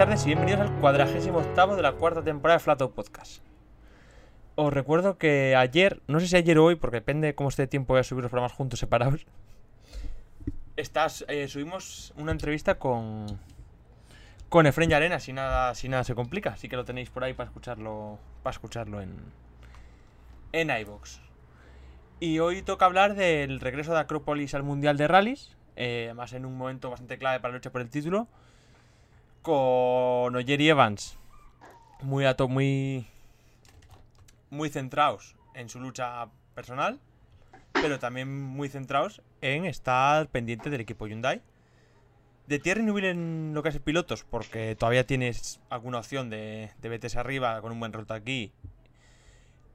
tardes y bienvenidos al cuadragésimo octavo de la cuarta temporada de Flato Podcast. Os recuerdo que ayer, no sé si ayer o hoy, porque depende de cómo esté tiempo, voy a subir los programas juntos separados. Estás, eh, subimos una entrevista con con Efren y Arena, si nada, si nada se complica, así que lo tenéis por ahí para escucharlo, para escucharlo en en iBox. Y hoy toca hablar del regreso de Acrópolis al Mundial de Rallys, eh, además en un momento bastante clave para la lucha por el título con Oyer y Evans muy, ato muy, muy centrados en su lucha personal, pero también muy centrados en estar pendiente del equipo Hyundai. De Thierry Neuville en lo que es pilotos, porque todavía tienes alguna opción de, de arriba con un buen resultado aquí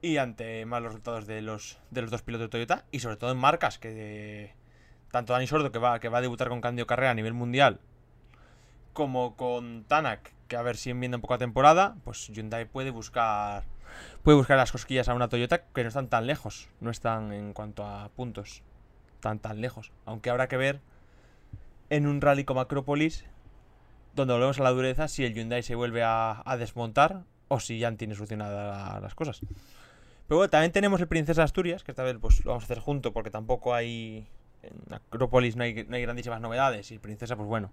y ante malos resultados de los, de los dos pilotos de Toyota, y sobre todo en marcas que tanto Dani Sordo, que va, que va a debutar con Candio Carrera a nivel mundial, como con Tanak, que a ver si enmienda un poco la temporada, pues Hyundai puede buscar puede buscar las cosquillas a una Toyota que no están tan lejos, no están en cuanto a puntos tan tan lejos, aunque habrá que ver en un rally como Acrópolis donde volvemos a la dureza si el Hyundai se vuelve a, desmontar o si ya tiene solucionadas las cosas. Pero bueno, también tenemos el Princesa Asturias, que esta vez pues lo vamos a hacer junto porque tampoco hay en Acrópolis no hay, no hay grandísimas novedades y Princesa pues bueno,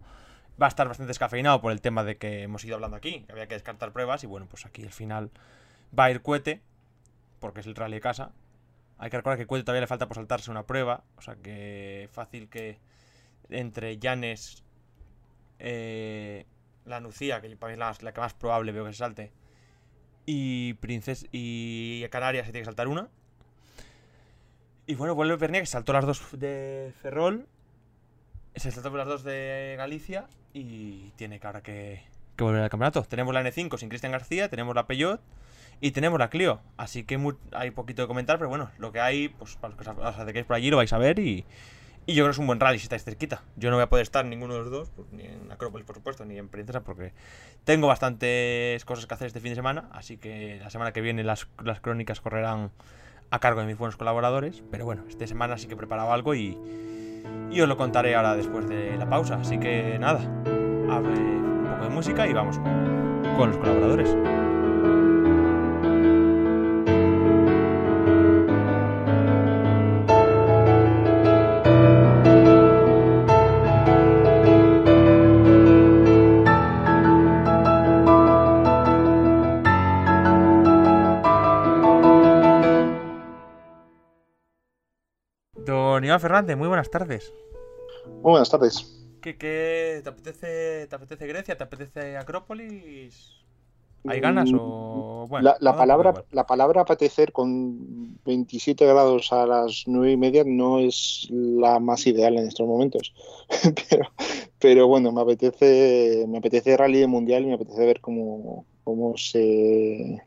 va a estar bastante descafeinado por el tema de que hemos ido hablando aquí, que había que descartar pruebas y bueno, pues aquí al final va a ir Cuete, porque es el rally de casa. Hay que recordar que Cuete todavía le falta por saltarse una prueba, o sea que fácil que entre Llanes, eh, la Nucía, que para mí es la, que más probable veo que se salte, y Princes y Canarias se tiene que saltar una. Y bueno, vuelve Pernia que saltó las dos de Ferrol se saltó las dos de Galicia y tiene que ahora que, volver al campeonato. Tenemos la N5 sin Cristian García, tenemos la Peugeot y tenemos la Clio. Así que hay poquito de comentar, pero bueno, lo que hay, pues para los que os acerquéis por allí lo vais a ver y, y yo creo que es un buen rally si estáis cerquita. Yo no voy a poder estar en ninguno de los dos, pues, ni en Acrópolis por supuesto, ni en Princesa, porque tengo bastantes cosas que hacer este fin de semana, así que la semana que viene las, las crónicas correrán a cargo de mis buenos colaboradores. Pero bueno, esta semana sí que he preparado algo y y os lo contaré ahora después de la pausa. Así que nada, abre un poco de música y vamos con los colaboradores. Iván Fernández, muy buenas tardes. Muy buenas tardes. ¿Qué, te, apetece, ¿Te apetece Grecia? ¿Te apetece Acrópolis? ¿Hay ganas o.? Bueno, la, palabra, la palabra apetecer con 27 grados a las 9 y media no es la más ideal en estos momentos. pero, pero bueno, me apetece, me apetece rally de mundial y me apetece ver cómo, cómo se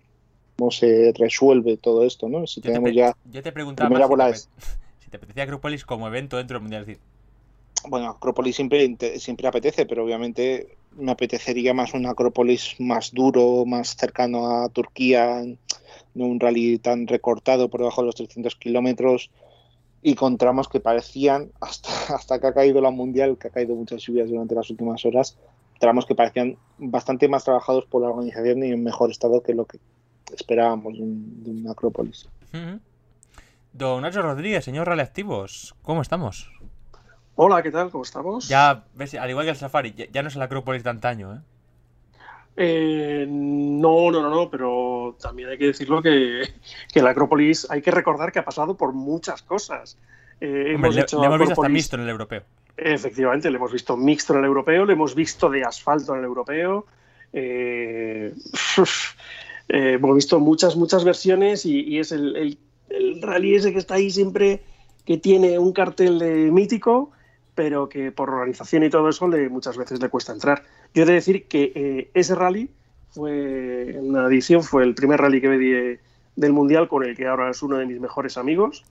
cómo se resuelve todo esto, ¿no? Si tenemos ya. Yo te preguntaba te apetecía Acrópolis como evento dentro del Mundial. Bueno, Acrópolis siempre, siempre apetece, pero obviamente me apetecería más un Acrópolis más duro, más cercano a Turquía, no un rally tan recortado por debajo de los 300 kilómetros y con tramos que parecían, hasta, hasta que ha caído la Mundial, que ha caído muchas lluvias durante las últimas horas, tramos que parecían bastante más trabajados por la organización y en mejor estado que lo que esperábamos de un, Acrópolis. Don Nacho Rodríguez, señor Raleactivos, ¿cómo estamos? Hola, ¿qué tal? ¿Cómo estamos? Ya, ves, al igual que el Safari, ya, no es el Acrópolis de antaño, ¿eh? ¿eh? no, no, no, no, pero también hay que decirlo que, que el Acrópolis hay que recordar que ha pasado por muchas cosas. Eh, hemos le, hemos visto hasta mixto en el europeo. Efectivamente, le hemos visto mixto en el europeo, le hemos visto de asfalto en el europeo. Eh, hemos visto muchas, muchas versiones y, es el, el rally ese que está ahí siempre, que tiene un cartel de mítico, pero que por organización y todo eso le, muchas veces le cuesta entrar. Yo he de decir que eh, ese rally fue una edición, fue el primer rally que me di del Mundial, con el que ahora es uno de mis mejores amigos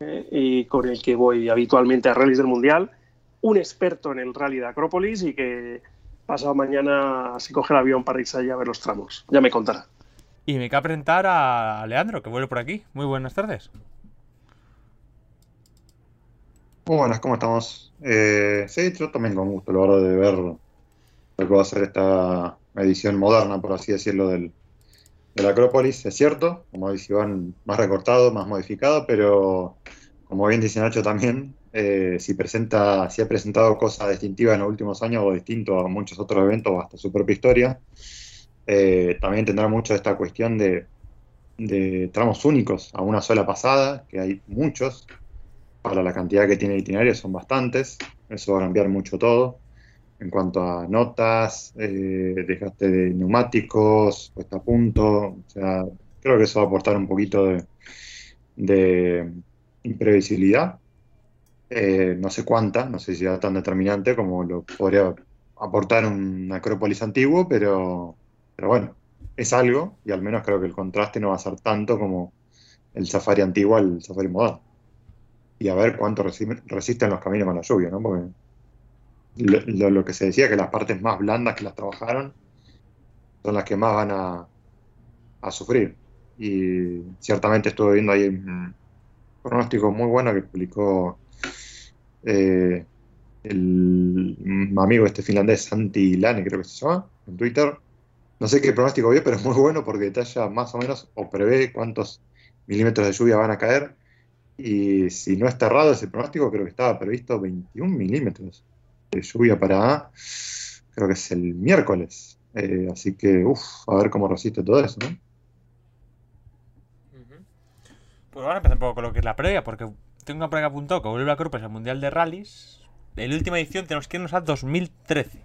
eh, y con el que voy habitualmente a rallies del Mundial. Un experto en el rally de Acrópolis y que pasado mañana se coge el avión para irse allá a ver los tramos. Ya me contará. Y me cabe presentar a Leandro, que vuelve por aquí. Muy buenas tardes. Muy buenas, ¿cómo estamos? Eh, sí, yo también con gusto, la verdad, de ver lo que va a ser esta, edición moderna, por así decirlo, del, de la Acrópolis, es cierto, como dice Iván, más recortado, más modificado, pero como bien dice Nacho también, eh, si, presenta, si ha presentado cosas distintivas en los últimos años o distinto a muchos otros eventos o hasta su propia historia, eh, también tendrá mucho esta cuestión de, de, tramos únicos a una sola pasada, que hay muchos, para la cantidad que tiene el itinerario son bastantes, eso va a cambiar mucho todo. En cuanto a notas, eh, dejaste de neumáticos, puesta a punto, o sea, creo que eso va a aportar un poquito de, imprevisibilidad. Eh, no sé cuánta, no sé si será tan determinante como lo podría aportar un Acrópolis antiguo, pero, pero bueno, es algo y al menos creo que el contraste no va a ser tanto como el Safari antiguo al Safari moderno. Y a ver cuánto resisten los caminos con la lluvia, ¿no? Porque lo, que se decía, que las partes más blandas que las trabajaron son las que más van a, a sufrir. Y ciertamente estuve viendo ahí un pronóstico muy bueno que publicó eh, el amigo este finlandés Santi Lane, creo que se llama, en Twitter. No sé qué pronóstico vio, pero es muy bueno porque detalla más o menos o prevé cuántos milímetros de lluvia van a caer. Y si no está errado ese pronóstico, creo que estaba previsto 21 milímetros de lluvia para, creo que es el miércoles. Eh, así que, uff, a ver cómo resiste todo eso, ¿no? Pues ahora empezar un poco con lo que es la previa, porque tengo una previa apuntado que vuelve a Crupes al Mundial de Rallys. En la última edición tenemos que irnos a 2013.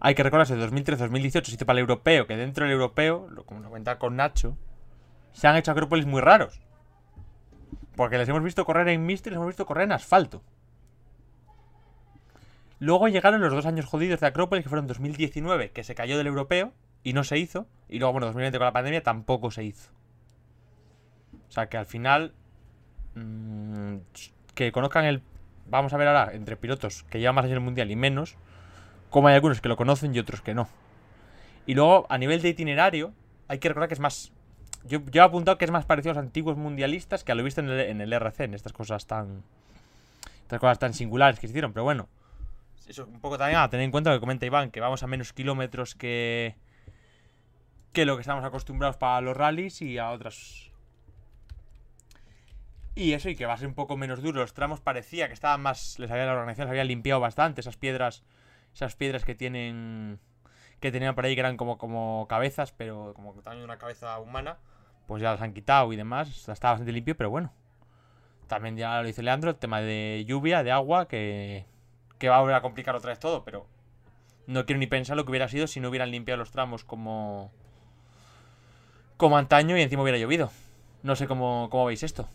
Hay que recordarse, 2013-2018 se hizo para el europeo, que dentro del europeo, como lo cuenta con Nacho, se han hecho acrópolis muy raros. Porque les hemos visto correr en mixto y les hemos visto correr en asfalto. Luego llegaron los dos años jodidos de Acrópolis, que fueron 2019, que se cayó del europeo y no se hizo. Y luego, bueno, 2020 con la pandemia tampoco se hizo. O sea que al final. Mmm, que conozcan el. Vamos a ver ahora, entre pilotos que llevan más años en el mundial y menos. Como hay algunos que lo conocen y otros que no. Y luego, a nivel de itinerario, hay que recordar que es más. Yo, he apuntado que es más parecido a los antiguos mundialistas que a lo visto en el, en el RC, en estas cosas tan. Estas cosas tan singulares que se hicieron, pero bueno eso un poco también a tener en cuenta lo que comenta Iván, que vamos a menos kilómetros que, que lo que estamos acostumbrados para los rallies y a otras. Y eso, y que va a ser un poco menos duro. Los tramos parecía que estaban más. Les había la organización, les había limpiado bastante esas piedras. Esas piedras que tienen. Que tenían por ahí que eran como, como cabezas, pero como también una cabeza humana. Pues ya las han quitado y demás. Está bastante limpio, pero bueno. También ya lo dice Leandro, el tema de lluvia, de agua, que, que va a volver a complicar otra vez todo, pero no quiero ni pensar lo que hubiera sido si no hubieran limpiado los tramos como como antaño y encima hubiera llovido. No sé cómo, cómo veis esto.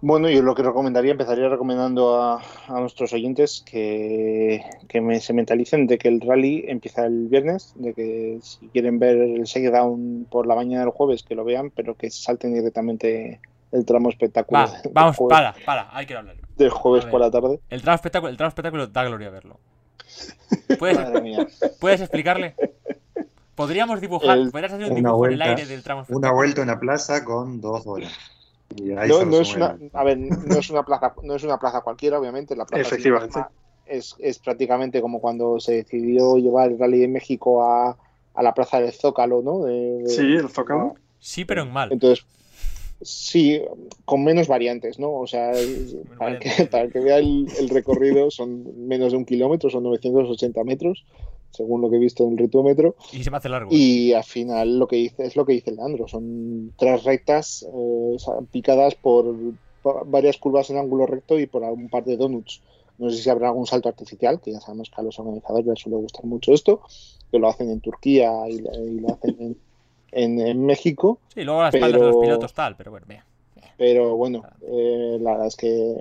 Bueno, yo lo que recomendaría, empezaría recomendando a, a nuestros oyentes que, que me, se mentalicen de que el rally empieza el viernes, de que si quieren ver el shakedown por la mañana del jueves, que lo vean, pero que salten directamente el tramo espectacular. Va, vamos, para, para, hay que hablar. Del jueves por la tarde. El tramo espectáculo, el tramo espectáculo da gloria verlo. ¿Puedes, ¿puedes explicarle? Podríamos dibujar, el, podrías hacer un dibujo vuelta, en el aire del tramo Una vuelta en la plaza con dos horas. No, no es una, a ver, no es una plaza, no es una plaza cualquiera, obviamente. La plaza Efectivamente. Es, es, prácticamente como cuando se decidió llevar el rally de México a, a la plaza del Zócalo, ¿no? De, de, sí, el Zócalo. Sí, pero en mal. Entonces, Sí, con menos variantes, ¿no? O sea, para que, para que, vea el, el, recorrido son menos de un kilómetro, son 980 metros, según lo que he visto en el ritómetro. Y se me hace largo. Y al final lo que dice es lo que dice Leandro, son tres rectas eh, picadas por varias curvas en ángulo recto y por un par de donuts. No sé si habrá algún salto artificial, que ya sabemos que a los organizadores les suele gustar mucho esto, que lo hacen en Turquía y, y lo hacen en en, en México. Sí, luego las espaldas de los pilotos tal, pero bueno, mira. Pero bueno, eh, la verdad es que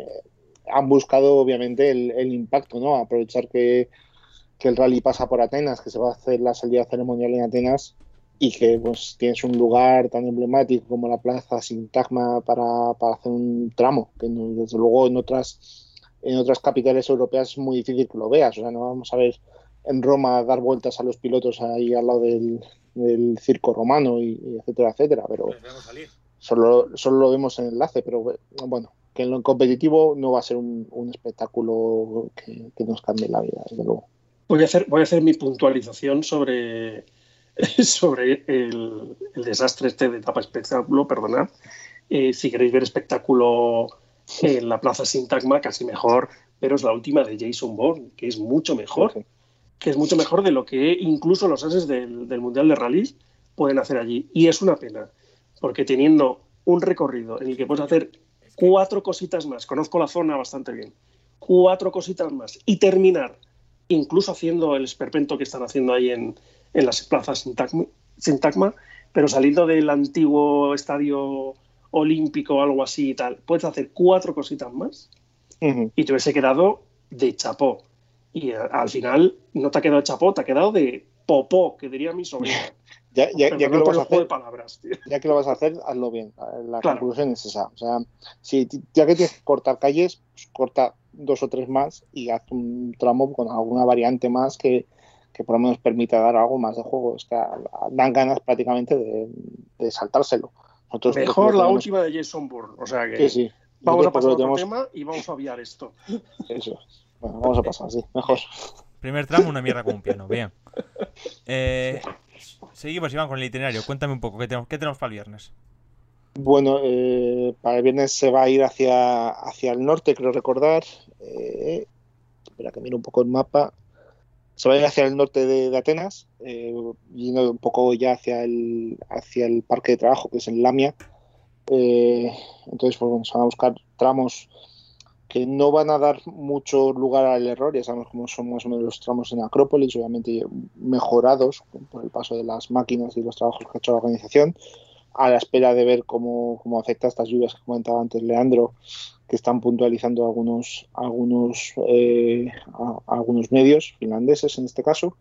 han buscado obviamente el, el impacto, ¿no? Aprovechar que, que, el rally pasa por Atenas, que se va a hacer la salida ceremonial en Atenas y que pues tienes un lugar tan emblemático como la plaza Sintagma para, para hacer un tramo, que no, desde luego en otras en otras capitales europeas es muy difícil que lo veas, o sea, no vamos a ver en Roma dar vueltas a los pilotos ahí al lado del, del circo romano y, y, etcétera, etcétera, pero solo, solo lo vemos en enlace, pero bueno, que en lo competitivo no va a ser un, un espectáculo que, que, nos cambie la vida, desde luego. Voy a hacer, voy a hacer mi puntualización sobre, sobre el, el desastre este de etapa espectáculo, perdonad. Eh, si queréis ver espectáculo en la Plaza Sintagma, casi mejor, pero es la última de Jason Bourne, que es mucho mejor, Sí, que es mucho mejor de lo que incluso los ases del, del Mundial de Rallys pueden hacer allí. Y es una pena, porque teniendo un recorrido en el que puedes hacer cuatro cositas más, conozco la zona bastante bien, cuatro cositas más y terminar incluso haciendo el esperpento que están haciendo ahí en, en las plazas Sintagma, Sintagma, pero saliendo del antiguo estadio olímpico o algo así y tal, puedes hacer cuatro cositas más y te hubiese quedado de chapó. Y a- al final no te ha quedado de chapó, te ha quedado de popó, que diría mi sobrina. Ya, ya, ya que lo vas a de hacer, palabras, tío. ya que lo vas a hacer, hazlo bien. La Claro. conclusión es esa. O sea, si ya que tienes que cortar calles, pues corta dos o tres más y haz un tramo con alguna variante más que, que por lo menos permita dar algo más de juego. Es que a- dan ganas prácticamente de, de saltárselo. Nosotros Mejor la tenemos- última de Jason Bourne. O sea que Sí, sí. vamos a pasar otro tenemos- tema y vamos a obviar esto. Eso. Bueno, vamos a pasar, sí, mejor. Primer tramo, una mierda como un piano. Bien. Eh, seguimos, Iván, con el itinerario. Cuéntame un poco, ¿qué tenemos, qué tenemos para el viernes? Bueno, eh, para el viernes se va a ir hacia, hacia el norte, creo recordar. Eh, espera que mire un poco el mapa. Se va a ir hacia el norte de, de Atenas, eh, yendo un poco ya hacia el, hacia el parque de trabajo, que es en Lamia. Eh, entonces, pues bueno, se van a buscar tramos que no van a dar mucho lugar al error, ya sabemos cómo son más o menos los tramos en Acrópolis, obviamente mejorados por el paso de las máquinas y los trabajos que ha hecho la organización a la espera de ver cómo, cómo afecta estas lluvias que comentaba antes Leandro, que están puntualizando algunos, algunos, eh, algunos medios finlandeses en este caso.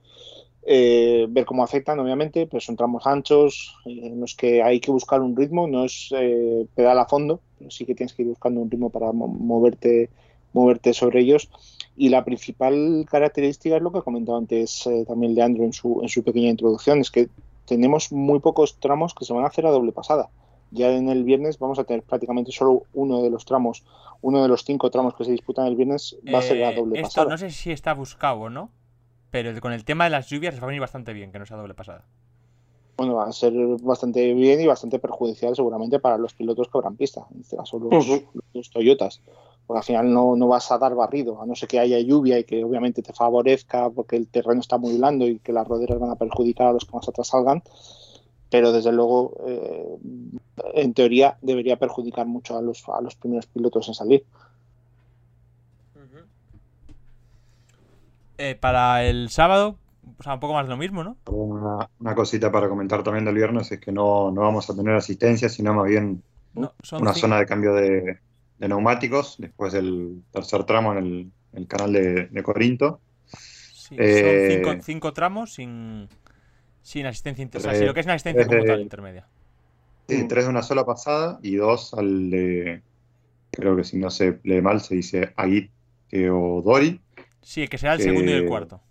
Eh, ver cómo afectan, obviamente, pues son tramos anchos eh, en los que hay que buscar un ritmo, no es eh, pedal a fondo, pero sí que tienes que ir buscando un ritmo para mo- moverte, moverte sobre ellos. Y la principal característica es lo que comentaba antes eh, también Leandro en su, en su pequeña introducción, es que tenemos muy pocos tramos que se van a hacer a doble pasada. Ya en el viernes vamos a tener prácticamente solo uno de los tramos, uno de los cinco tramos que se disputan el viernes va a ser a Eh, doble esto pasada. no sé si está buscado o no, pero con el tema de las lluvias les va a venir bastante bien que no sea doble pasada. Bueno, va a ser bastante bien y bastante perjudicial seguramente para los pilotos que habrán pista, en este caso los Toyotas. Porque al final no, no vas a dar barrido, a no ser que haya lluvia y que obviamente te favorezca porque el terreno está muy blando y que las roderas van a perjudicar a los que más atrás salgan. Pero desde luego, eh, en teoría, debería perjudicar mucho a los, a los primeros pilotos en salir. Eh, para el sábado, o sea, un poco más de lo mismo, ¿no? Una, una cosita para comentar también del viernes es que no, no vamos a tener asistencia, sino más bien No, una zona de cambio de, de neumáticos después del tercer tramo en el, el canal de, de Corinto. sí, eh, son cinco, cinco tramos sin, sin asistencia intermedia. Sí, lo que es una asistencia tres como de- tal intermedia. Sí, Mm. tres de una sola pasada y dos al de, creo que si no se lee mal, se dice Agit Teodori. Sí, que será el segundo y el Eh, cuarto.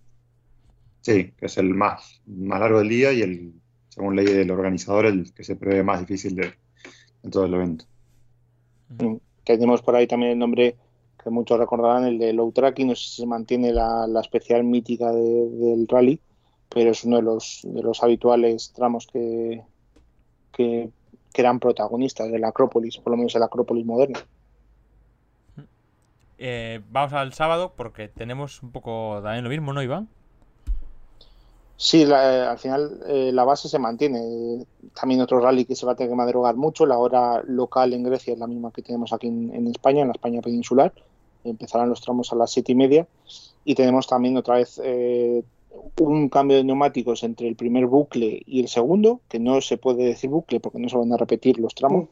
Sí, que es el más, más largo del día y el, según ley del organizador, el que se prevé más difícil de, de todo el evento. Ujú. Tenemos por ahí también el nombre que muchos recordarán, el de Low Tracking, no sé si se mantiene la, la especial mítica de- del rally, pero es uno de los, de los habituales tramos que, que, que eran protagonistas de la Acrópolis, por lo menos de la Acrópolis moderna. Eh, vamos al sábado porque tenemos un poco también lo mismo, ¿no, Iván? Sí, la- al final eh, la base se mantiene. También otro rally que se va a tener que madrugar mucho. La hora local en Grecia es la misma que tenemos aquí en, en España, en la España peninsular. Empezarán los tramos a las siete y media. Y tenemos también otra vez eh, un cambio de neumáticos entre el primer bucle y el segundo, que no se puede decir bucle porque no se van a repetir los tramos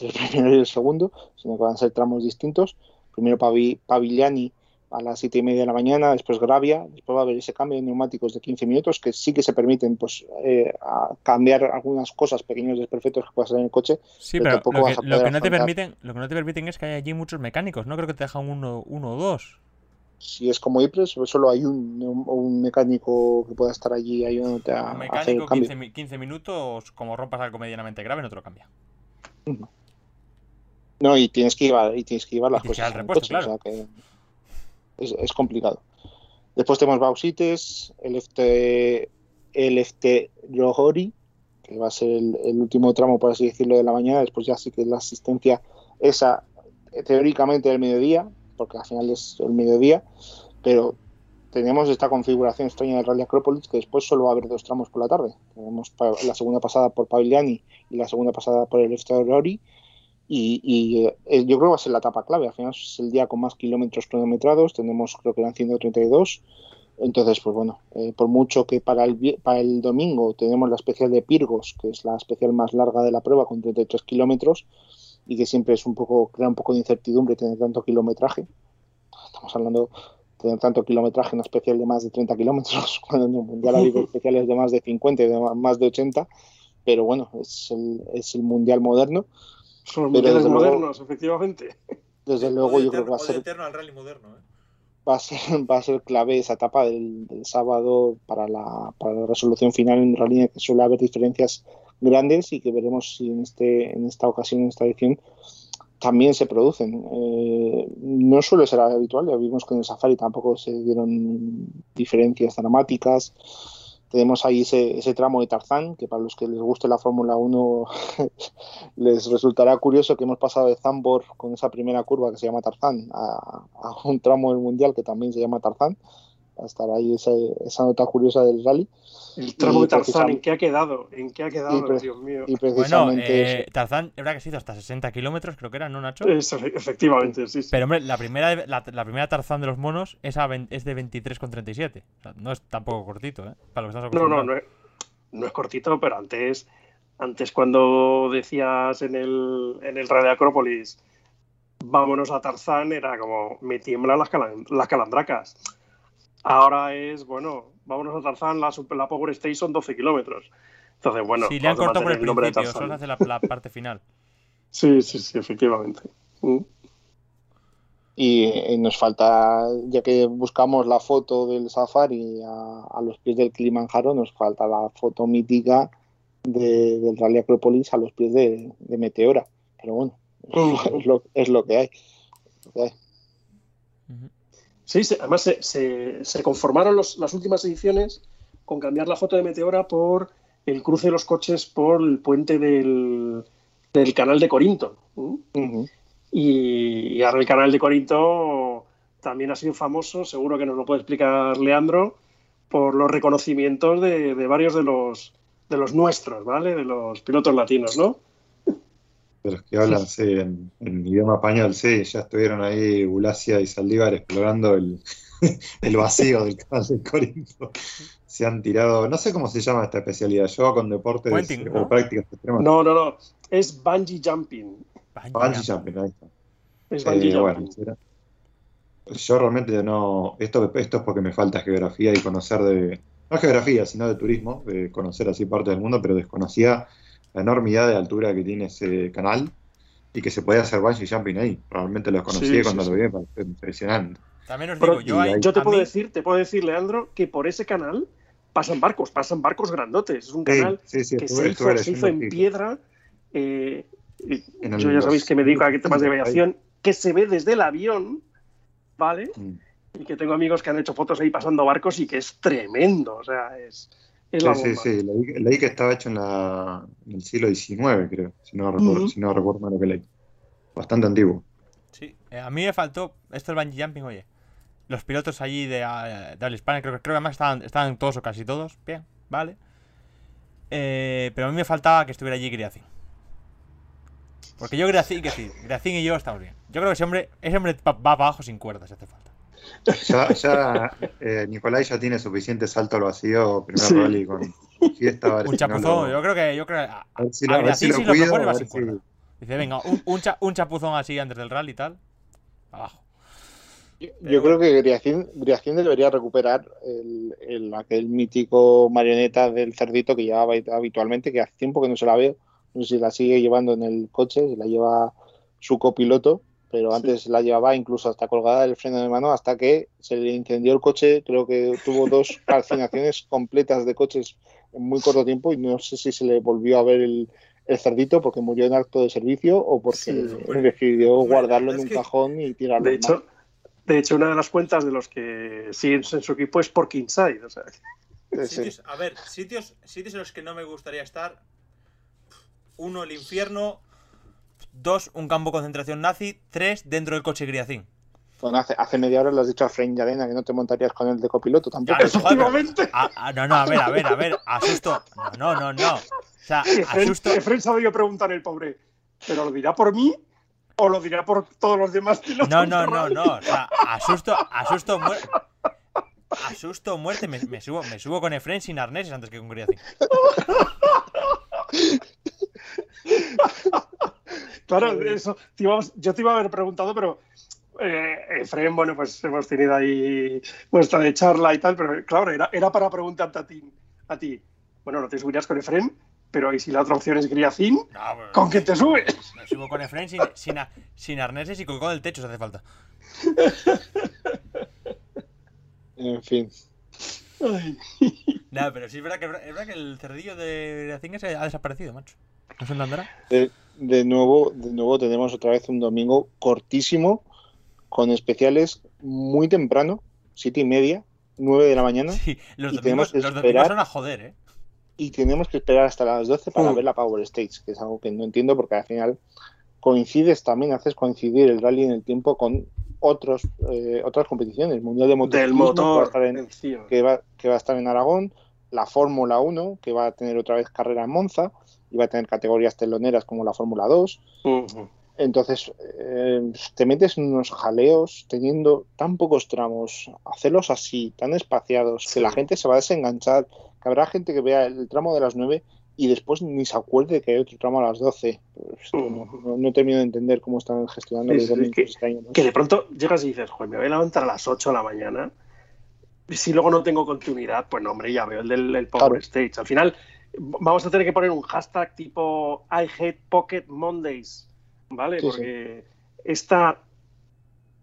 entre el primero y el segundo, sino que van a ser tramos distintos. Primero Pavi- Pavigliani a las siete y media de la mañana, después Gravia, después va a haber ese cambio de neumáticos de 15 minutos que sí que se permiten pues eh, a cambiar algunas cosas, pequeños desperfectos que puedas hacer en el coche. Sí, Pero lo que, lo no te permiten, lo que no te permiten es que haya allí muchos mecánicos, ¿no? Creo que te dejan uno, uno o dos. Si es como Ypres, solo hay un, un, un mecánico que pueda estar allí ayudándote a, Un hacer el mecánico, cambio. 15, mi- 15 minutos, como rompas algo medianamente grave, no te lo cambia. No, y tienes que llevar, y tienes que llevar las cosas llevar en el el repuesto, coche, o sea que es, complicado. Después tenemos Bausites, el FT, el FT que va a ser el, último tramo, por así decirlo, de la mañana. Después ya sí que la asistencia esa, teóricamente, del mediodía, porque al final es el mediodía, pero tenemos esta configuración extraña del Rally Acrópolis que después solo va a haber dos tramos por la tarde. Tenemos la segunda pasada por Pagliani y la segunda pasada por el FT Rohori y, y eh, yo creo que va a ser la etapa clave. Al final es el día con más kilómetros cronometrados, tenemos creo que eran 132. Entonces, pues bueno, eh, por mucho que para el, para el domingo tenemos la especial de Pirgos, que es la especial más larga de la prueba, con 33 kilómetros, y que siempre es un poco, crea un poco de incertidumbre tener tanto kilometraje. Estamos hablando de tener tanto kilometraje en una especial de más de 30 kilómetros, cuando en el Mundial ha habido especiales de más de 50 y de más de 80, pero bueno, es el, es el Mundial moderno. Son los mundiales modernos, luego, efectivamente. Desde luego, yo creo que va a ser. eterno al rally moderno, ¿eh? Va a, ser, va a ser clave esa etapa del, del sábado para la, para la, resolución final en rally, que suele haber diferencias grandes y que veremos si en, este, en esta ocasión, en esta edición, también se producen. Eh, no suele ser habitual, ya vimos que en el Safari tampoco se dieron diferencias dramáticas. Tenemos ahí ese, ese, tramo de Tarzán, que para los que les guste la Fórmula 1 les resultará curioso que hemos pasado de Zambor con esa primera curva que se llama Tarzán a, a un tramo del Mundial que también se llama Tarzán. Estar ahí esa, esa nota curiosa del rally. El tramo y de Tarzán, ¿en qué ha quedado? ¿En qué ha quedado, Dios mío? Y precisamente bueno, eh, Tarzán, es verdad que se hizo hasta 60 kilómetros, creo que era, ¿no, Nacho? Es, efectivamente, sí, sí. Pero, hombre, la primera, la, la primera Tarzán de los monos es, a, es de 23,37. O sea, no es tampoco cortito, ¿eh? Para lo que estamos no, no, no es, no es cortito, pero antes, antes cuando decías en el, en el Radio Acrópolis vámonos a Tarzán, era como, me tiemblan las, calan, las calandracas. Ahora es, bueno, vámonos a Tarzán, la, la Power Station 12 kilómetros. Entonces, bueno, sí, le han cortado por el, el principio, solo hace la, la, parte final. sí, sí, sí, efectivamente. Mm. Y, y, nos falta, ya que buscamos la foto del safari a, a los pies del Kilimanjaro, nos falta la foto mítica de, del Rally Acrópolis a los pies de, de Meteora. Pero bueno, es, lo, es, lo, que hay. Lo que hay. Uh -huh. Sí, se, además se, se, se conformaron los, las últimas ediciones con cambiar la foto de Meteora por el cruce de los coches por el puente del, del canal de Corinto. -huh. y, y, ahora el canal de Corinto también ha sido famoso, seguro que nos lo puede explicar Leandro, por los reconocimientos de, de varios de los, de los nuestros, ¿vale? De los pilotos latinos, ¿no? De los que hablan sí, en, en, idioma español, sí, ya estuvieron ahí Bulacia y Saldívar explorando el, el vacío del canal de Corinto. Se han tirado, no sé cómo se llama esta especialidad, yo con deportes o prácticas extremas. No, no, no, es bungee jumping. Bungee, bungee jumping, ahí está. Es bungee eh, jumping. Bueno, yo realmente no, esto, esto es porque me falta geografía y conocer de, no geografía, sino de turismo, de conocer así parte del mundo, pero desconocía la enormidad de altura que tiene ese canal y que se podía hacer bungee jumping ahí. Realmente lo conocí Sí, cuando sí, lo vi, me pareció impresionante. También os Pero digo, yo, y hay- Yo te a puedo mí- decir, te puedo decir, Leandro, que por ese canal pasan barcos, pasan barcos grandotes. Es un canal sí, sí, que estuve- se estuve hizo, se hizo en piedra. eh, En yo ya sabéis que me dedico a temas de aviación, que se ve desde el avión, ¿vale? Mm. Y que tengo amigos que han hecho fotos ahí pasando barcos y que es tremendo. O sea, es, es Sí, la sí, bomba. sí, leí, leí que estaba hecho en, la, en el siglo XIX, creo, si no recuerdo, Ujú. si no recuerdo mal lo que leí. Bastante antiguo. Sí, eh, a mí me faltó esto del bungee jumping, oye. Los pilotos allí de, eh, de hispana, creo, que- creo que además estaban, estaban todos o casi todos, bien, vale. Eh, pero a mí me faltaba que estuviera allí Griacin. Porque yo Griacin, que sí, Griacin y yo estamos bien. Yo creo que ese hombre, ese hombre va, va para abajo sin cuerdas, si hace falta. Ya, ya eh, Nicolai ya tiene suficiente salto al vacío, primer Sí. rally con fiesta. ver Un si no chapuzón, lo- yo creo que, yo creo que a, a ver si a lo, a ver si lo si cuido, propone si-. Dice, venga, un, un, cha- un chapuzón así antes del rally y tal. Abajo. Yo, yo creo que Griacín, Griacín debería recuperar el, el- aquel mítico marioneta del cerdito que llevaba habitualmente, que hace tiempo que no se la veo. No sé si la sigue llevando en el coche, si la lleva su copiloto, pero antes la llevaba incluso hasta colgada del freno de mano hasta que se le incendió el coche. Creo que tuvo dos calcinaciones completas de coches en muy corto tiempo y no sé si se le volvió a ver el, el cerdito porque murió en acto de servicio o porque Sí, decidió guardarlo en un cajón y tirarlo De hecho, De hecho, una de las cuentas de los que siguen en su equipo es Pork Inside. O sea, Sí, sí. Sitios, a ver, sitios, sitios en los que no me gustaría estar. Uno, el infierno. Dos, un campo de concentración nazi. Tres, dentro del coche Griacín. Bueno, hace, hace media hora le has dicho a Frank Yarena que no te montarías con él de copiloto tampoco. Claro, Efectivamente. Ah, ah, no, no, a ver, a ver, a ver. Asusto. No, no, no, no. O sea, Efren, asusto. Efren se ha debido preguntar el pobre, ¿pero lo dirá por mí o lo dirá por todos los demás pilotos? No, no, no, rally? no. O sea, asusto, asusto, muerte. Asusto, muerte. Me, me subo, me subo con Efren sin arneses antes que con Griacín. Claro, eso. te íbamos- yo te iba a haber preguntado, pero eh, Efren, bueno, pues hemos tenido ahí muestra de charla y tal, pero claro, era, era para preguntarte a ti, a ti. Bueno, no te subirías con Efren, pero ¿y si la otra opción es Griacín? No, pues, ¿Con quién te subes? Me subo con Efren sin, sin, a- sin arneses y colgado del techo si hace falta. En fin. No, pero sí es verdad que, es verdad que el cerdillo de Griacín ese ha desaparecido, macho. ¿No se entenderá? De, de nuevo, de nuevo tenemos otra vez un domingo cortísimo con especiales muy temprano, siete y media, nueve de la mañana, Sí, los Y domingos, tenemos que los domingos esperar- son a joder, ¿eh? y tenemos que esperar hasta las 12 para Mm. ver la Power Stage, que es algo que no entiendo porque al final coincides también, haces coincidir el rally en el tiempo con otros eh, otras competiciones, Mundial de del Motociclismo, que va a motor. estar en, encima. que va, que va a estar en Aragón, la Fórmula 1, que va a tener otra vez carrera en Monza, va a tener categorías teloneras como la Fórmula 2. Ujú. Entonces, eh, te metes en unos jaleos teniendo tan pocos tramos, hacerlos así, tan espaciados, Sí. que la gente se va a desenganchar, que habrá gente que vea el tramo de las 9 y después ni se acuerde que hay otro tramo a las 12. Pues, no, no, no termino de entender cómo están gestionando Sí, los domingos que- este año. ¿no? Que de pronto llegas y dices, joder, me voy a levantar a las 8 de la mañana. Y si luego no tengo continuidad, pues no, hombre, ya veo el del el Power Claro. Stage. Al final, vamos a tener que poner un hashtag tipo I hate Pocket Mondays, ¿vale? Sí, Porque esta,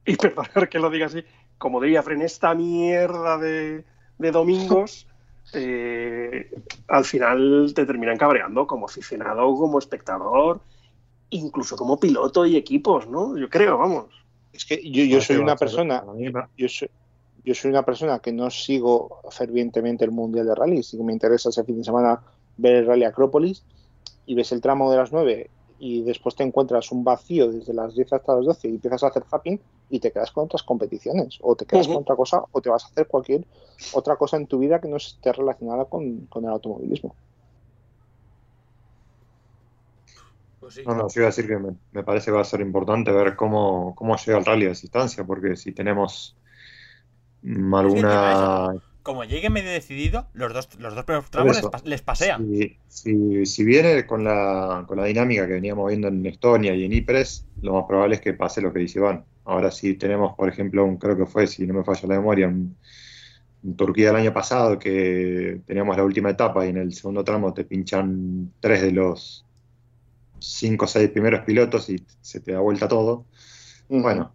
y perdonar que lo diga así, como diría Fren, esta mierda de, de domingos, eh, al final te terminan cabreando como aficionado, como espectador, incluso como piloto y equipos, ¿no? Yo creo, vamos. Es que yo, yo soy una persona yo soy, yo soy una persona que no sigo fervientemente el Mundial de Rally, sí que me interesa ese fin de semana ver el Rally Acrópolis y ves el tramo de las 9 y después te encuentras un vacío desde las 10 hasta las 12 y empiezas a hacer zapping y te quedas con otras competiciones o te quedas con otra cosa o te vas a hacer cualquier otra cosa en tu vida que no esté relacionada con, con el automovilismo. Pues sí. No, no, yo iba a decir que me, me parece que va a ser importante ver cómo, cómo llega el rally a distancia, porque si tenemos alguna... Como llegue medio decidido, los dos, los dos primeros tramos les, les pasean. Si, si, si viene con la, con la dinámica que veníamos viendo en Estonia y en Ypres, lo más probable es que pase lo que dice Iván. Ahora si tenemos, por ejemplo, un, creo que fue, si no me falla la memoria, un, un Turquía el año pasado que teníamos la última etapa y en el segundo tramo te pinchan tres de los cinco o seis primeros pilotos y se te da vuelta todo. Bueno,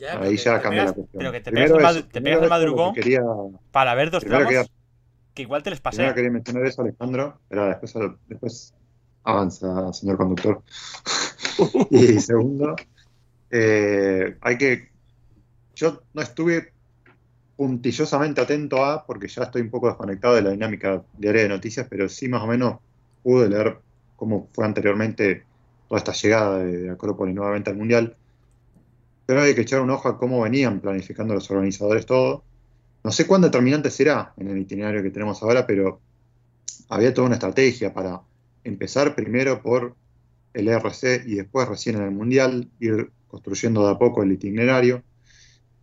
Ya, ahí ya cambia la cuestión. Pero que te Primero pegas mad- te primero pegas que madrugón quería, para ver dos primero tramos quería- que igual te les Primero pasean. quería mencionar eso, Alejandro, pero después, después avanza, señor conductor. y segundo, eh, hay que. Yo no estuve puntillosamente atento a, porque ya estoy un poco desconectado de la dinámica diaria de noticias, pero sí más o menos pude leer cómo fue anteriormente toda esta llegada de, de Acrópolis nuevamente al Mundial. Pero hay que echar un ojo a cómo venían planificando los organizadores todo. No sé cuán determinante será en el itinerario que tenemos ahora, pero había toda una estrategia para empezar primero por el ERC y después recién en el Mundial, ir construyendo de a poco el itinerario.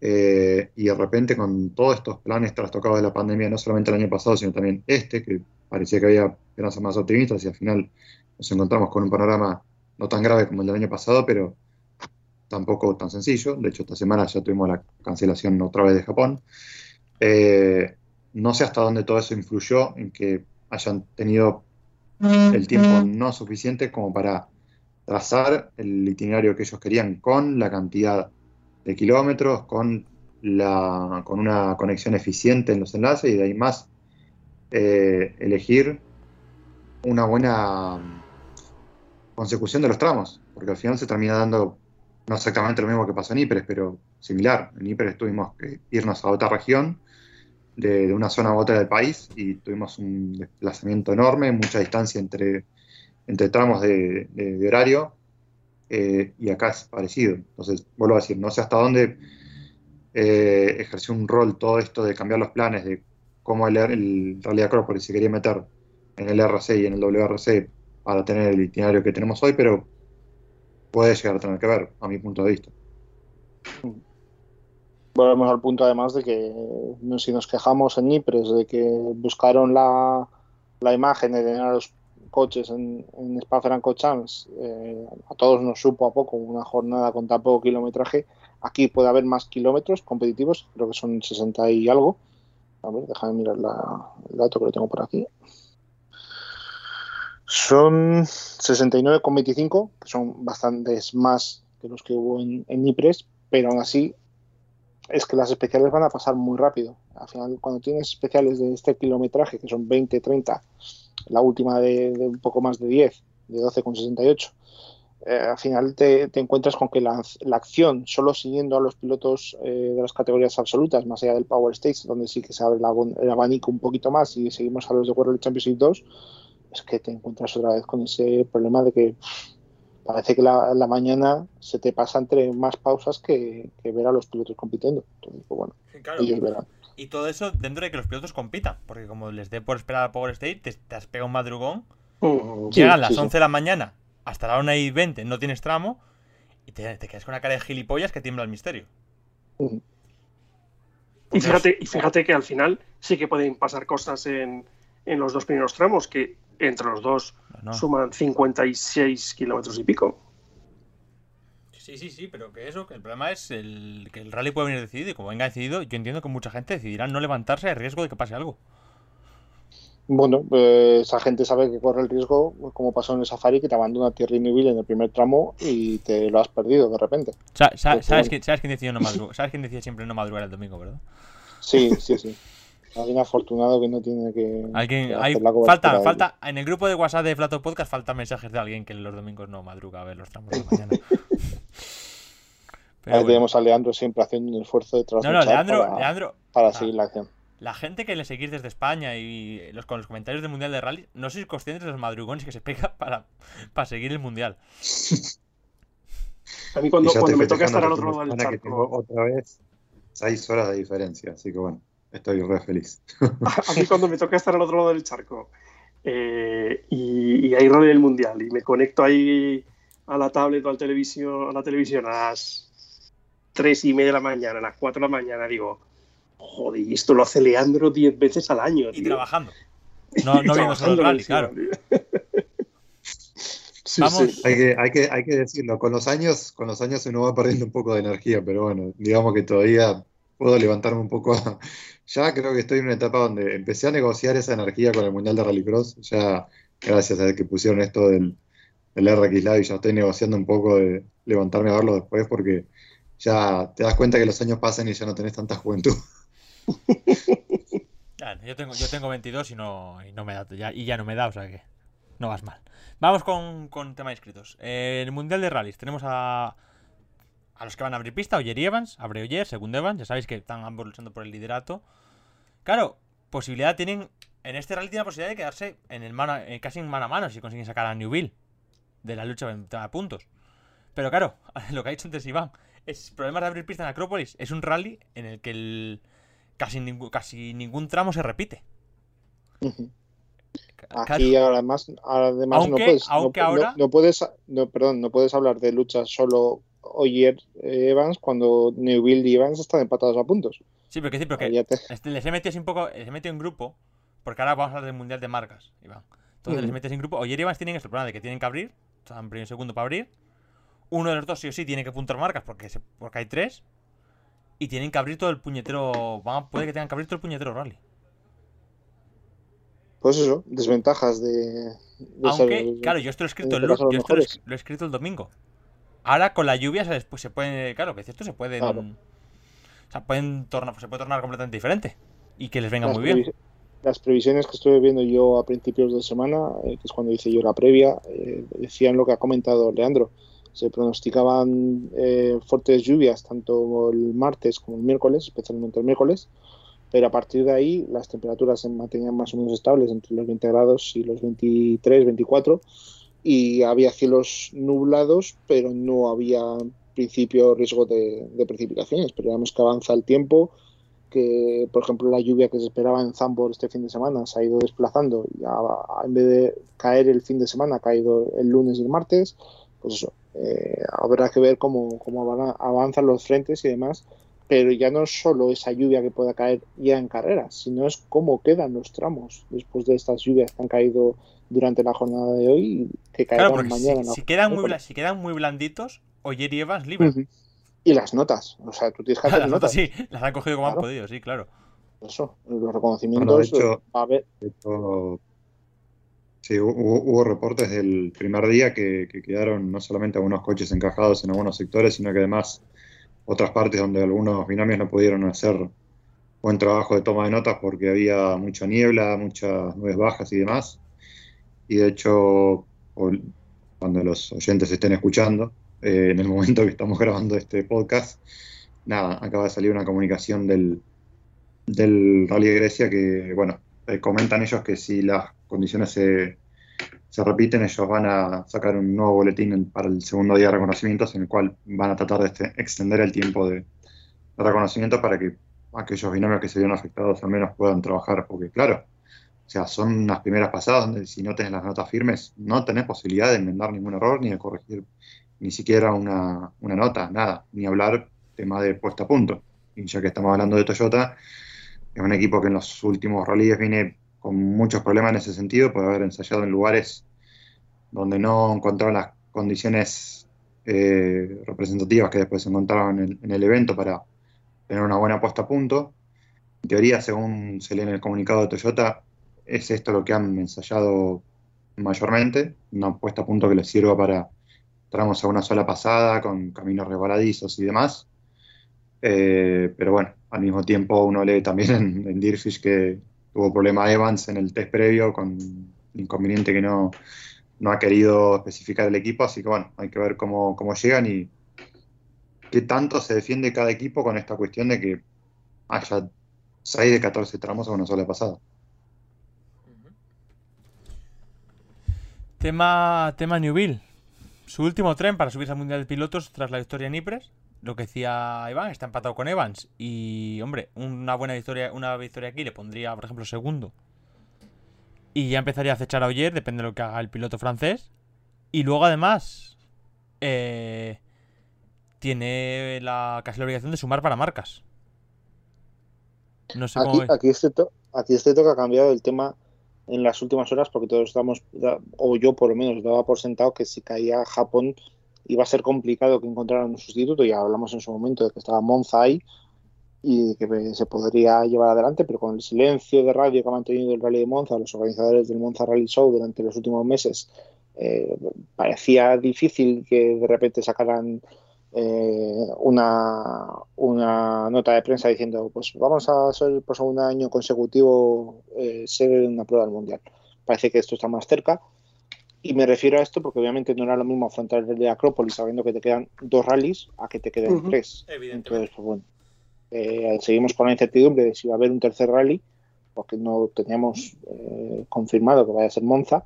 Eh, y de repente con todos estos planes trastocados de la pandemia, no solamente el año pasado, sino también este, que parecía que había esperanzas más optimistas y al final nos encontramos con un panorama no tan grave como el del año pasado, pero tampoco tan sencillo. De hecho, esta semana ya tuvimos la cancelación otra vez de Japón. Eh, no sé hasta dónde todo eso influyó en que hayan tenido el tiempo no suficiente como para trazar el itinerario que ellos querían con la cantidad de kilómetros, con, la, con una conexión eficiente en los enlaces y de ahí más eh, elegir una buena consecución de los tramos, porque al final se termina dando no exactamente lo mismo que pasó en Ypres, pero similar. En Ypres tuvimos que irnos a otra región, de, una zona u otra del país, y tuvimos un desplazamiento enorme, mucha distancia entre, entre tramos de, horario, eh, y acá es parecido. Entonces, vuelvo a decir, no sé hasta dónde eh, ejerció un rol todo esto de cambiar los planes, de cómo el, el Rally Acrópolis se quería meter en el RC y en el WRC para tener el itinerario que tenemos hoy, pero puede llegar a tener que ver, a mi punto de vista. Volvemos al punto además de que si nos quejamos en Nipres de que buscaron la, la imagen de tener a los coches en, en Spa-Francorchamps, eh, a todos nos supo a poco una jornada con tan poco kilometraje. Aquí puede haber más kilómetros competitivos, creo que son 60 y algo. A ver, déjame mirar la, el dato que lo tengo por aquí. Son 69,25, que son bastantes más que los que hubo en, en pero aún así es que las especiales van a pasar muy rápido. Al final, cuando tienes especiales de este kilometraje, que son 20, 30, la última de, un poco más de 10, de 12,68, eh, al final te, encuentras con que la, acción, solo siguiendo a los pilotos eh, de las categorías absolutas, más allá del Power Stage, donde sí que se abre el abanico un poquito más y seguimos a los de World Championship 2, es que te encuentras otra vez con ese problema de que parece que la, la mañana se te pasa entre más pausas que, ver a los pilotos compitiendo. Entonces, pues bueno, ellos verán. Y todo eso dentro de que los pilotos compitan, porque como les dé por esperar a Power State, te, has pegado un madrugón, mm, llegan a las 11 de la mañana, hasta la 1 y 20 no tienes tramo, y te, quedas con una cara de gilipollas que tiembla el misterio. Mm. Y fíjate, y fíjate que al final sí que pueden pasar cosas en, en los dos primeros tramos, que entre los dos suman 56 kilómetros y pico. Sí, sí, sí, pero que eso, que el problema es el, que el rally puede venir decidido y como venga decidido, yo entiendo que mucha gente decidirá no levantarse a riesgo de que pase algo. Bueno, pues esa gente sabe que corre el riesgo, como pasó en el Safari, que te abandona Thierry Neuville en el primer tramo y te lo has perdido de repente. ¿Sabes, quién, decía no ¿Sabes quién decía siempre no madrugar el domingo, verdad? Sí, sí, sí. Alguien afortunado que no tiene que. Alguien, hay, falta, falta, en el grupo de WhatsApp de Flato Podcast falta mensajes de alguien que los domingos no madruga a ver los tramos de mañana. Ahí tenemos a Leandro siempre haciendo un esfuerzo de trasnochar no, Leandro, Leandro, para seguir la acción. La gente que le seguís desde España y los, con los comentarios del Mundial de Rally, no sois conscientes de los madrugones que se pega para, para seguir el Mundial. A mí cuando, cuando me toca estar al otro lado del charco... otra vez seis horas de diferencia, así que bueno. Estoy re feliz. a mí cuando me toca estar al otro lado del charco eh, y, hay rol del mundial y me conecto ahí a la tablet o al televisión, a la televisión a las tres y media de la mañana, a las 4 de la mañana, digo, joder, y esto lo hace Leandro 10 veces al año. Y trabajando. No, no viendo solo el rally, claro. Vamos. Hay, que, hay, que, hay que decirlo, con los años, con los años uno va perdiendo un poco de energía, pero bueno, digamos que todavía puedo levantarme un poco. Ya creo que estoy en una etapa donde empecé a negociar esa energía con el Mundial de Rallycross. Ya, gracias a que pusieron esto del, del RX Live, ya estoy negociando un poco de levantarme a verlo después porque ya te das cuenta que los años pasan y ya no tenés tanta juventud. yo, tengo, yo tengo 22 y no, y no me da, ya, y ya no me da, o sea que no vas mal. Vamos con, con tema de inscritos. Eh, el Mundial de Rallys tenemos a a los que van a abrir pista, Oyer y Evans, abre Oyer, segundo Evans, ya sabéis que están ambos luchando por el liderato. Claro, posibilidad tienen, en este rally tienen la posibilidad de quedarse en el mano, eh, casi en mano a mano si consiguen sacar a Newville de la lucha de puntos. Pero claro, lo que ha dicho antes Iván, es problemas de abrir pista en Acrópolis, es un rally en el que el, casi, ningún, casi ningún tramo se repite. Aquí además, además no puedes, aunque ahora... no, puedes perdón, no puedes hablar de lucha solo Oyer Evans cuando Newville y Evans están empatados a puntos. Sí, pero que decir, porque este, les he metido así un poco, les he metido en grupo, porque ahora vamos a hablar del Mundial de Marcas, Iván. Entonces les metes en grupo. Oyer y Evans tienen este problema de que tienen que abrir, están primero y segundo para abrir. Uno de los dos sí o sí tiene que puntuar marcas porque, porque hay tres. Y tienen que abrir todo el puñetero. puede que tengan que abrir todo el puñetero rally. Pues eso, desventajas de. Aunque, claro, yo esto lo he escrito, el, yo esto lo he escrito el domingo. Ahora con la lluvia se, pues, se puede, claro, que esto se pueden, o sea, pueden tornar, se puede tornar completamente diferente y que les venga muy bien. Las previsiones que estuve viendo yo a principios de semana, eh, que es cuando hice yo la previa, eh, decían lo que ha comentado Leandro. Se pronosticaban eh, fuertes lluvias tanto el martes como el miércoles, especialmente el miércoles, pero a partir de ahí las temperaturas se mantenían más o menos estables entre los 20 grados y los 23, 24 y había cielos nublados, pero no había principio riesgo de, de precipitaciones. Pero vemos que avanza el tiempo, que por ejemplo la lluvia que se esperaba en Zambor este fin de semana se ha ido desplazando y en vez de caer el fin de semana ha caído el lunes y el martes. Pues eso, eh, habrá que ver cómo, cómo avanzan los frentes y demás pero ya no es solo esa lluvia que pueda caer ya en carrera, sino es cómo quedan los tramos después de estas lluvias que han caído durante la jornada de hoy y que caerán mañana. Si, quedan muy, si quedan muy blanditos, Oyer y Evans libre. Y las notas, o sea, tú tienes que hacer las notas. Sí, las han cogido como han podido, sí, claro. Eso, los reconocimientos. a ver. sí, hubo, reportes del primer día que, que quedaron no solamente algunos coches encajados en algunos sectores, sino que además otras partes donde algunos binomios no pudieron hacer buen trabajo de toma de notas porque había mucha niebla, muchas nubes bajas y demás. Y de hecho, cuando los oyentes estén escuchando, eh, en el momento que estamos grabando este podcast, nada, acaba de salir una comunicación del, Rally de Grecia que, bueno, eh, comentan ellos que si las condiciones se, se repiten, ellos van a sacar un nuevo boletín para el segundo día de reconocimientos en el cual van a tratar de este, extender el tiempo de, reconocimiento para que aquellos binomios que se vieron afectados al menos puedan trabajar, porque claro, o sea, son las primeras pasadas donde si no tenés las notas firmes, no tenés posibilidad de enmendar ningún error ni de corregir ni siquiera una, una nota, nada, ni hablar tema de puesta a punto. Y ya que estamos hablando de Toyota, es un equipo que en los últimos rallies viene con muchos problemas en ese sentido, por haber ensayado en lugares donde no encontraron las condiciones eh, representativas que después se encontraban en el, evento para tener una buena puesta a punto. En teoría, según se lee en el comunicado de Toyota, es esto lo que han ensayado mayormente, una puesta a punto que les sirva para tramos a una sola pasada, con caminos resbaladizos y demás. Eh, pero bueno, al mismo tiempo uno lee también en, en Deerfish que tuvo problema Evans en el test previo con inconveniente que no, no ha querido especificar el equipo, así que bueno, hay que ver cómo, cómo llegan y qué tanto se defiende cada equipo con esta cuestión de que haya 6 de 14 tramos a una sola pasada. Tema, tema Newville. Su último tren para subirse al Mundial de Pilotos tras la victoria en Ypres lo que decía Iván, está empatado con Evans. Y, hombre, una buena victoria, una victoria aquí le pondría, por ejemplo, segundo. Y ya empezaría a acechar a Oyer, depende de lo que haga el piloto francés. Y luego, además, eh, tiene la, casi la obligación de sumar para marcas. No sé aquí, cómo aquí, este aquí este toque ha cambiado el tema en las últimas horas porque todos estamos, o yo por lo menos, daba por sentado que si caía Japón iba a ser complicado que encontraran un sustituto, ya hablamos en su momento de que estaba Monza ahí y que se podría llevar adelante, pero con el silencio de radio que ha mantenido el Rally de Monza, los organizadores del Monza Rally Show durante los últimos meses, eh, parecía difícil que de repente sacaran eh, una, una nota de prensa diciendo pues vamos a ser por segundo año consecutivo eh, sede de una prueba del mundial. Parece que esto está más cerca y me refiero a esto porque obviamente no era lo mismo afrontar el de Acrópolis sabiendo que te quedan dos rallies a que te queden tres. Entonces, pues bueno, eh, seguimos con la incertidumbre de si va a haber un tercer rally, porque no teníamos eh, confirmado que vaya a ser Monza,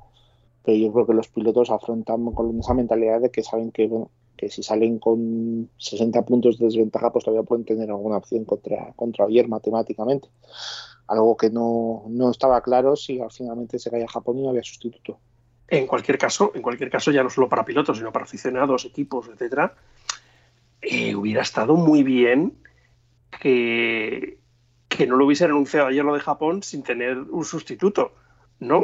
pero yo creo que los pilotos afrontan con esa mentalidad de que saben que, bueno, que si salen con 60 puntos de desventaja, pues todavía pueden tener alguna opción contra, contra Oyer matemáticamente. Algo que no, no estaba claro si finalmente se caía Japón y no había sustituto. En cualquier caso, en cualquier caso, ya no solo para pilotos, sino para aficionados, equipos, etcétera, eh, hubiera estado muy bien que, que no lo hubiese anunciado ayer lo de Japón sin tener un sustituto. No,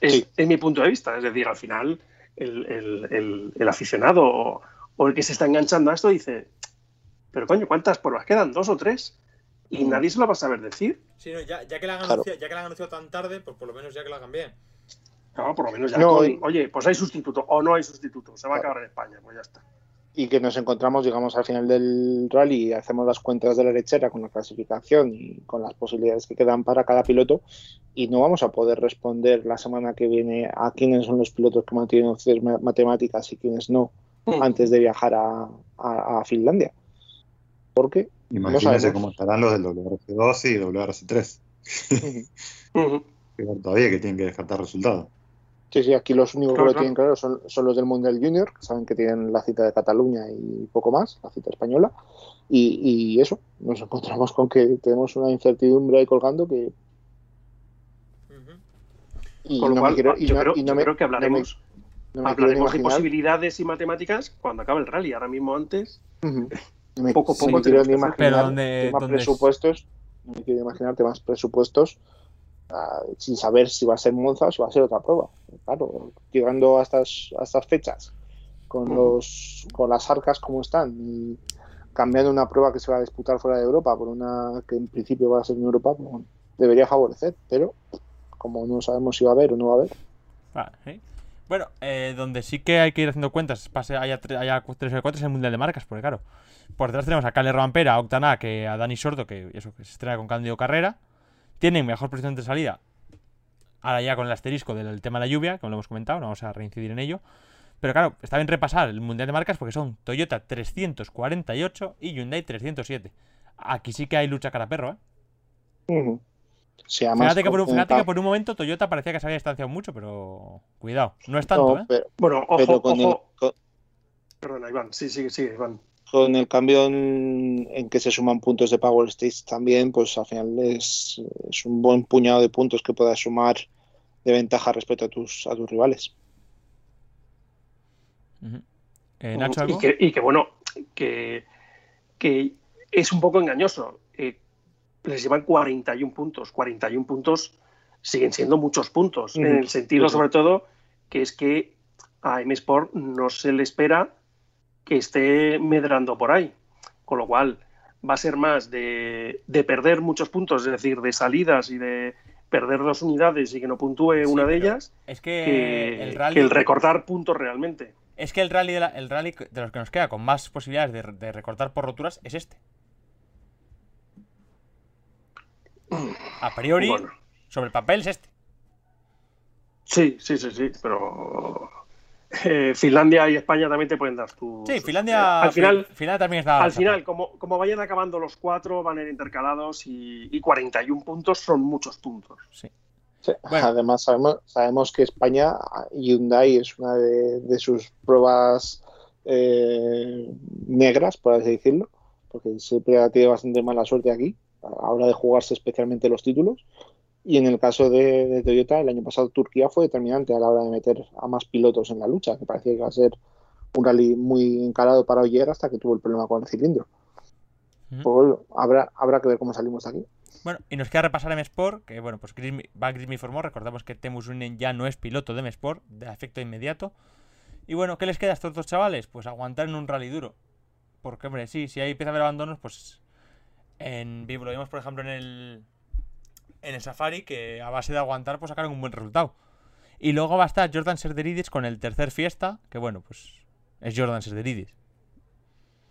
es, mi punto de vista. Es decir, al final, el, aficionado o, el que se está enganchando a esto dice: Pero coño, ¿cuántas pruebas quedan? ¿Dos o tres? Y nadie se lo va a saber decir. Sí, ya, que la han anunciado, ya que la han anunciado tan tarde, pues por lo menos ya que la hagan bien. No, por lo menos ya. Oye, pues hay sustituto o no hay sustituto. Se va a acabar en España, pues ya está. Y que nos encontramos, digamos, al final del rally y hacemos las cuentas de la lechera con la clasificación y con las posibilidades que quedan para cada piloto y no vamos a poder responder la semana que viene a quiénes son los pilotos que mantienen opciones matemáticas y quiénes no Mm. antes de viajar a, a- a Finlandia. Porque Imagínense sabemos. cómo estarán los del WRC2 y WRC3. Ujú. Peor todavía que tienen que descartar resultados. Sí, sí, aquí los únicos Claro, que lo tienen claro son, son los del Mundial Junior, que saben que tienen la cita de Cataluña y poco más, la cita española. Y, y eso, nos encontramos con que tenemos una incertidumbre ahí colgando que. Y Con lo no cual, me quiero, y yo, no- creo, y no yo me- creo que no me- hablaremos, no me hablaremos de posibilidades y matemáticas cuando acabe el rally. Ahora mismo antes, me- Poco a poco quiero tenemos ni imaginar Pero donde- temas donde es- presupuestos, no me quiero imaginar temas presupuestos ah, sin saber si va a ser Monza o si va a ser otra prueba. Claro, llegando a estas, a estas fechas con, Ujú. los, con las arcas como están y cambiando una prueba que se va a disputar fuera de Europa por una que en principio va a ser en Europa, pues, bueno, debería favorecer, pero como no sabemos si va a haber o no va a haber, Ah, sí. Bueno, eh, donde sí que hay que ir haciendo cuentas, pase, haya, tre- haya 3 o 4 es el Mundial de Marcas, porque claro, por detrás tenemos a Cale Rompera, a Octana, que a Dani Sordo, que eso que se estrena con Cándido Carrera, tienen mejor posición de salida, ahora ya con el asterisco del tema de la lluvia, como lo hemos comentado, no vamos a reincidir en ello, pero claro, está bien repasar el Mundial de Marcas porque son Toyota 348 y Hyundai 307. Aquí sí que hay lucha cara a perro, ¿eh? ujú. Sí, además, Fíjate que, por un, fíjate que por un momento Toyota parecía que se había distanciado mucho, pero cuidado, no es tanto, no, ¿eh? bueno, ojo, pero con, el, ojo. con- Perdona, Iván, sí, sigue, sigue, Iván. Con el cambio en, en que se suman puntos de Power Stage también, pues al final es, es un buen puñado de puntos que puedas sumar de ventaja respecto a tus, a tus rivales. Eh, Nacho, ¿algo? y, que, y que, bueno, que, que es un poco engañoso. Eh, les llevan 41 puntos. 41 puntos siguen siendo muchos puntos. En el sentido, sobre todo, que es que a M Sport no se le espera que esté medrando por ahí. Con lo cual, va a ser más de, de perder muchos puntos, es decir, de salidas y de perder dos unidades y que no puntúe Sí, una de ellas, Es que, que el que rally. el recortar puntos realmente. Es que el rally, de la- el rally de los que nos queda con más posibilidades de, de recortar por roturas es este. A priori, Bueno. sobre el papel es este. Sí, sí, sí, sí, pero eh, Finlandia y España también te pueden dar tu. Sí, Finlandia. al final, Fi- Finlandia también está. al final como, como vayan acabando los cuatro, van a ir intercalados y, y 41 puntos son muchos puntos. Sí. Sí, Bueno. Además, sabemos, sabemos que España, Hyundai es una de, de sus pruebas eh, negras, por así decirlo, porque siempre ha tenido bastante mala suerte aquí, a la hora de jugarse especialmente los títulos. Y en el caso de, de Toyota, el año pasado Turquía fue determinante a la hora de meter a más pilotos en la lucha, que parecía que iba a ser un rally muy encarado para Oyer hasta que tuvo el problema con el cilindro. Pues habrá, habrá que ver cómo salimos de aquí. Bueno, y nos queda repasar M-Sport, que bueno, pues Gris, va Gris me informó, recordamos que Temus Unen ya no es piloto de M-Sport, de efecto inmediato. Y bueno, ¿qué les queda a estos dos chavales? Pues aguantar en un rally duro. Porque, hombre, sí, si hay empieza a haber abandonos, pues en vivo lo vimos, por ejemplo, en el en el Safari, que a base de aguantar, pues sacaron un buen resultado. Y luego va a estar Jordan Serderidis con el tercer fiesta, que bueno, pues es Jordan Serderidis.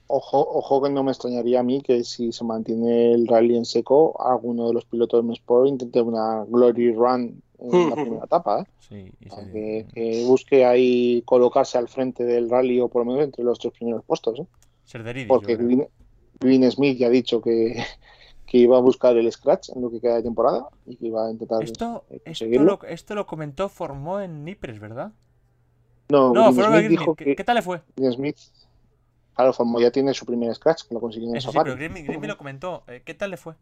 Ojo, ojo que no me extrañaría a mí que si se mantiene el rally en seco, alguno de los pilotos de Sport intente una glory run en la primera etapa, ¿eh? Sí, que, que busque ahí colocarse al frente del rally o por lo menos entre los tres primeros puestos, ¿eh? Serderidis, porque Green Smith ya ha dicho que, que iba a buscar el scratch en lo que queda de temporada y que iba a intentar Esto, eh, esto, conseguirlo. lo, esto lo comentó Formó en Nipres, ¿verdad? No, No, Smith Green dijo ¿Qué, que qué tal le fue? Green Smith, claro, como ya tiene su primer scratch, que lo consiguió en Eso sí, Safari. pero Green, Green me lo comentó. Eh, ¿Qué tal le fue?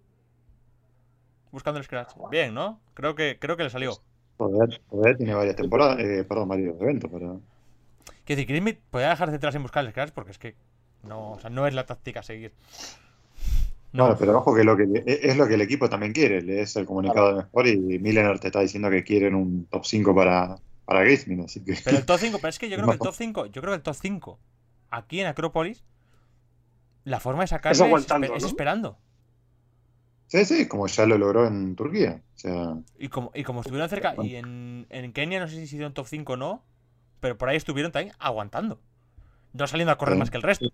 Buscando el scratch. Bien, ¿no? Creo que, creo que le salió. Todavía tiene varias temporadas, eh, perdón, varios eventos, pero Quiero decir, Green me podía dejar detrás en buscar el scratch porque es que no, o sea, no es la táctica a seguir. No, Claro, pero ojo que, lo que le- e, es lo que el equipo también quiere, lees el comunicado de Sport y Miller te está diciendo que quieren un top 5 para, para Grismin, así que Pero el top 5, pero es que yo creo que el top 5, yo creo que el top 5 aquí en Acrópolis, la forma de sacarle Es es, es esperando. sí, sí, como ya lo logró en Turquía. O sea, Y como, y como estuvieron cerca, y en, en Kenia no sé si hicieron top 5 o no, pero por ahí estuvieron también aguantando. No saliendo a correr Sí. más que el resto.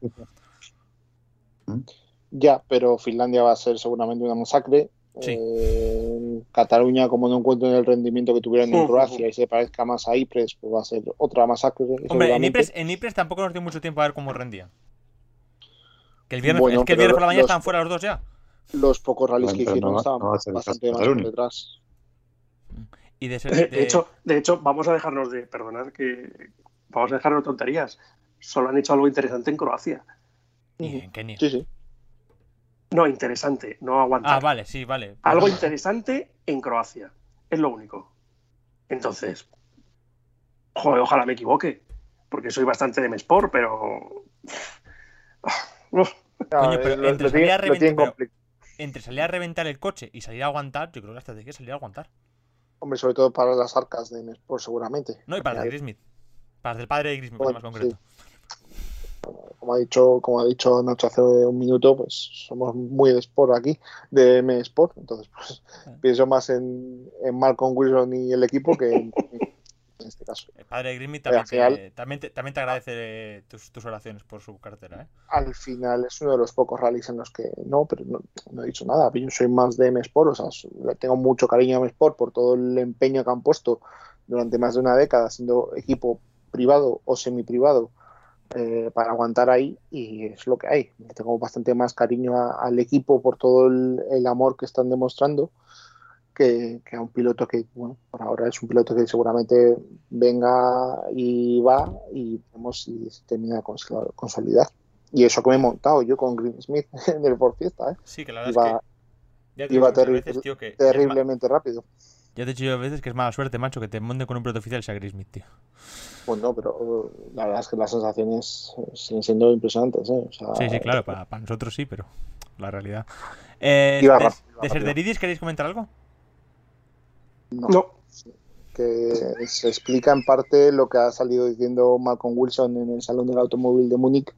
Ya, pero Finlandia va a ser seguramente una masacre Sí. Eh, Cataluña, como no encuentren el rendimiento que tuvieron en Ujú. Croacia y se parezca más a Ypres, pues va a ser otra masacre. Hombre, en. Ypres, en Ypres tampoco nos dio mucho tiempo a ver cómo rendía. Que el viernes, Bueno, es que el viernes por la mañana los- estaban fuera los dos ya. Los pocos rallies Bueno, que hicieron no estaban no bastante más detrás. Y de, ser- De, de- hecho, de hecho, vamos a dejarnos de, perdonad que vamos a dejarnos de tonterías. Solo han hecho algo interesante en Croacia. y en Kenia. Sí, sí. No, interesante, no aguantar. Ah, vale, sí, vale. Algo interesante en Croacia. Es lo único. Entonces, joder, ojalá me equivoque. Porque soy bastante de Mesport, pero. Coño, pero lo- entre lo salir a reventar- compli- Entre salir a reventar el coche y salir a aguantar, yo creo que la estrategia es salir a aguantar. Hombre, sobre todo para las arcas de Mesport, seguramente. No, y para las de Grismith. Para las del padre de Grismith, Bueno, más concreto. Como ha dicho, como ha dicho Nacho hace un minuto, pues somos muy de Sport aquí, de M Sport. Entonces, pues Ah. pienso más en, en Malcolm Wilson y el equipo que en, en este caso. El padre Pero también, te, también, te, también te agradece tus, tus oraciones por su cartera, ¿eh? Al final es uno de los pocos rallies en los que no, pero no, no he dicho nada. Yo soy más de M Sport, o sea, le tengo mucho cariño a M Sport por todo el empeño que han puesto durante más de una década, siendo equipo privado o semi-privado, eh, para aguantar ahí, y es lo que hay. Tengo bastante más cariño a- al equipo por todo el, el amor que están demostrando que, que a un piloto que, bueno, por ahora es un piloto que seguramente venga y va y vemos si se termina de consol- consolidar. Y eso que me he montado yo con Green Smith en el Ford Fiesta, ¿eh? Sí, que la verdad Iba, es que. Ya te iba terri- veces, tío, que terriblemente rápido. Ya te he dicho yo a veces que es mala suerte, macho, que te monten con un piloto oficial y sea Grismith, tío. Bueno, pero uh, la verdad es que las sensaciones eh, siguen siendo impresionantes, ¿eh? O sea, Sí, sí, claro, para, para nosotros sí, pero la realidad. Eh, Iba de, rápido. Serderidis, ¿queréis comentar algo? no. no. que se explica en parte lo que ha salido diciendo Malcolm Wilson en el Salón del Automóvil de Múnich,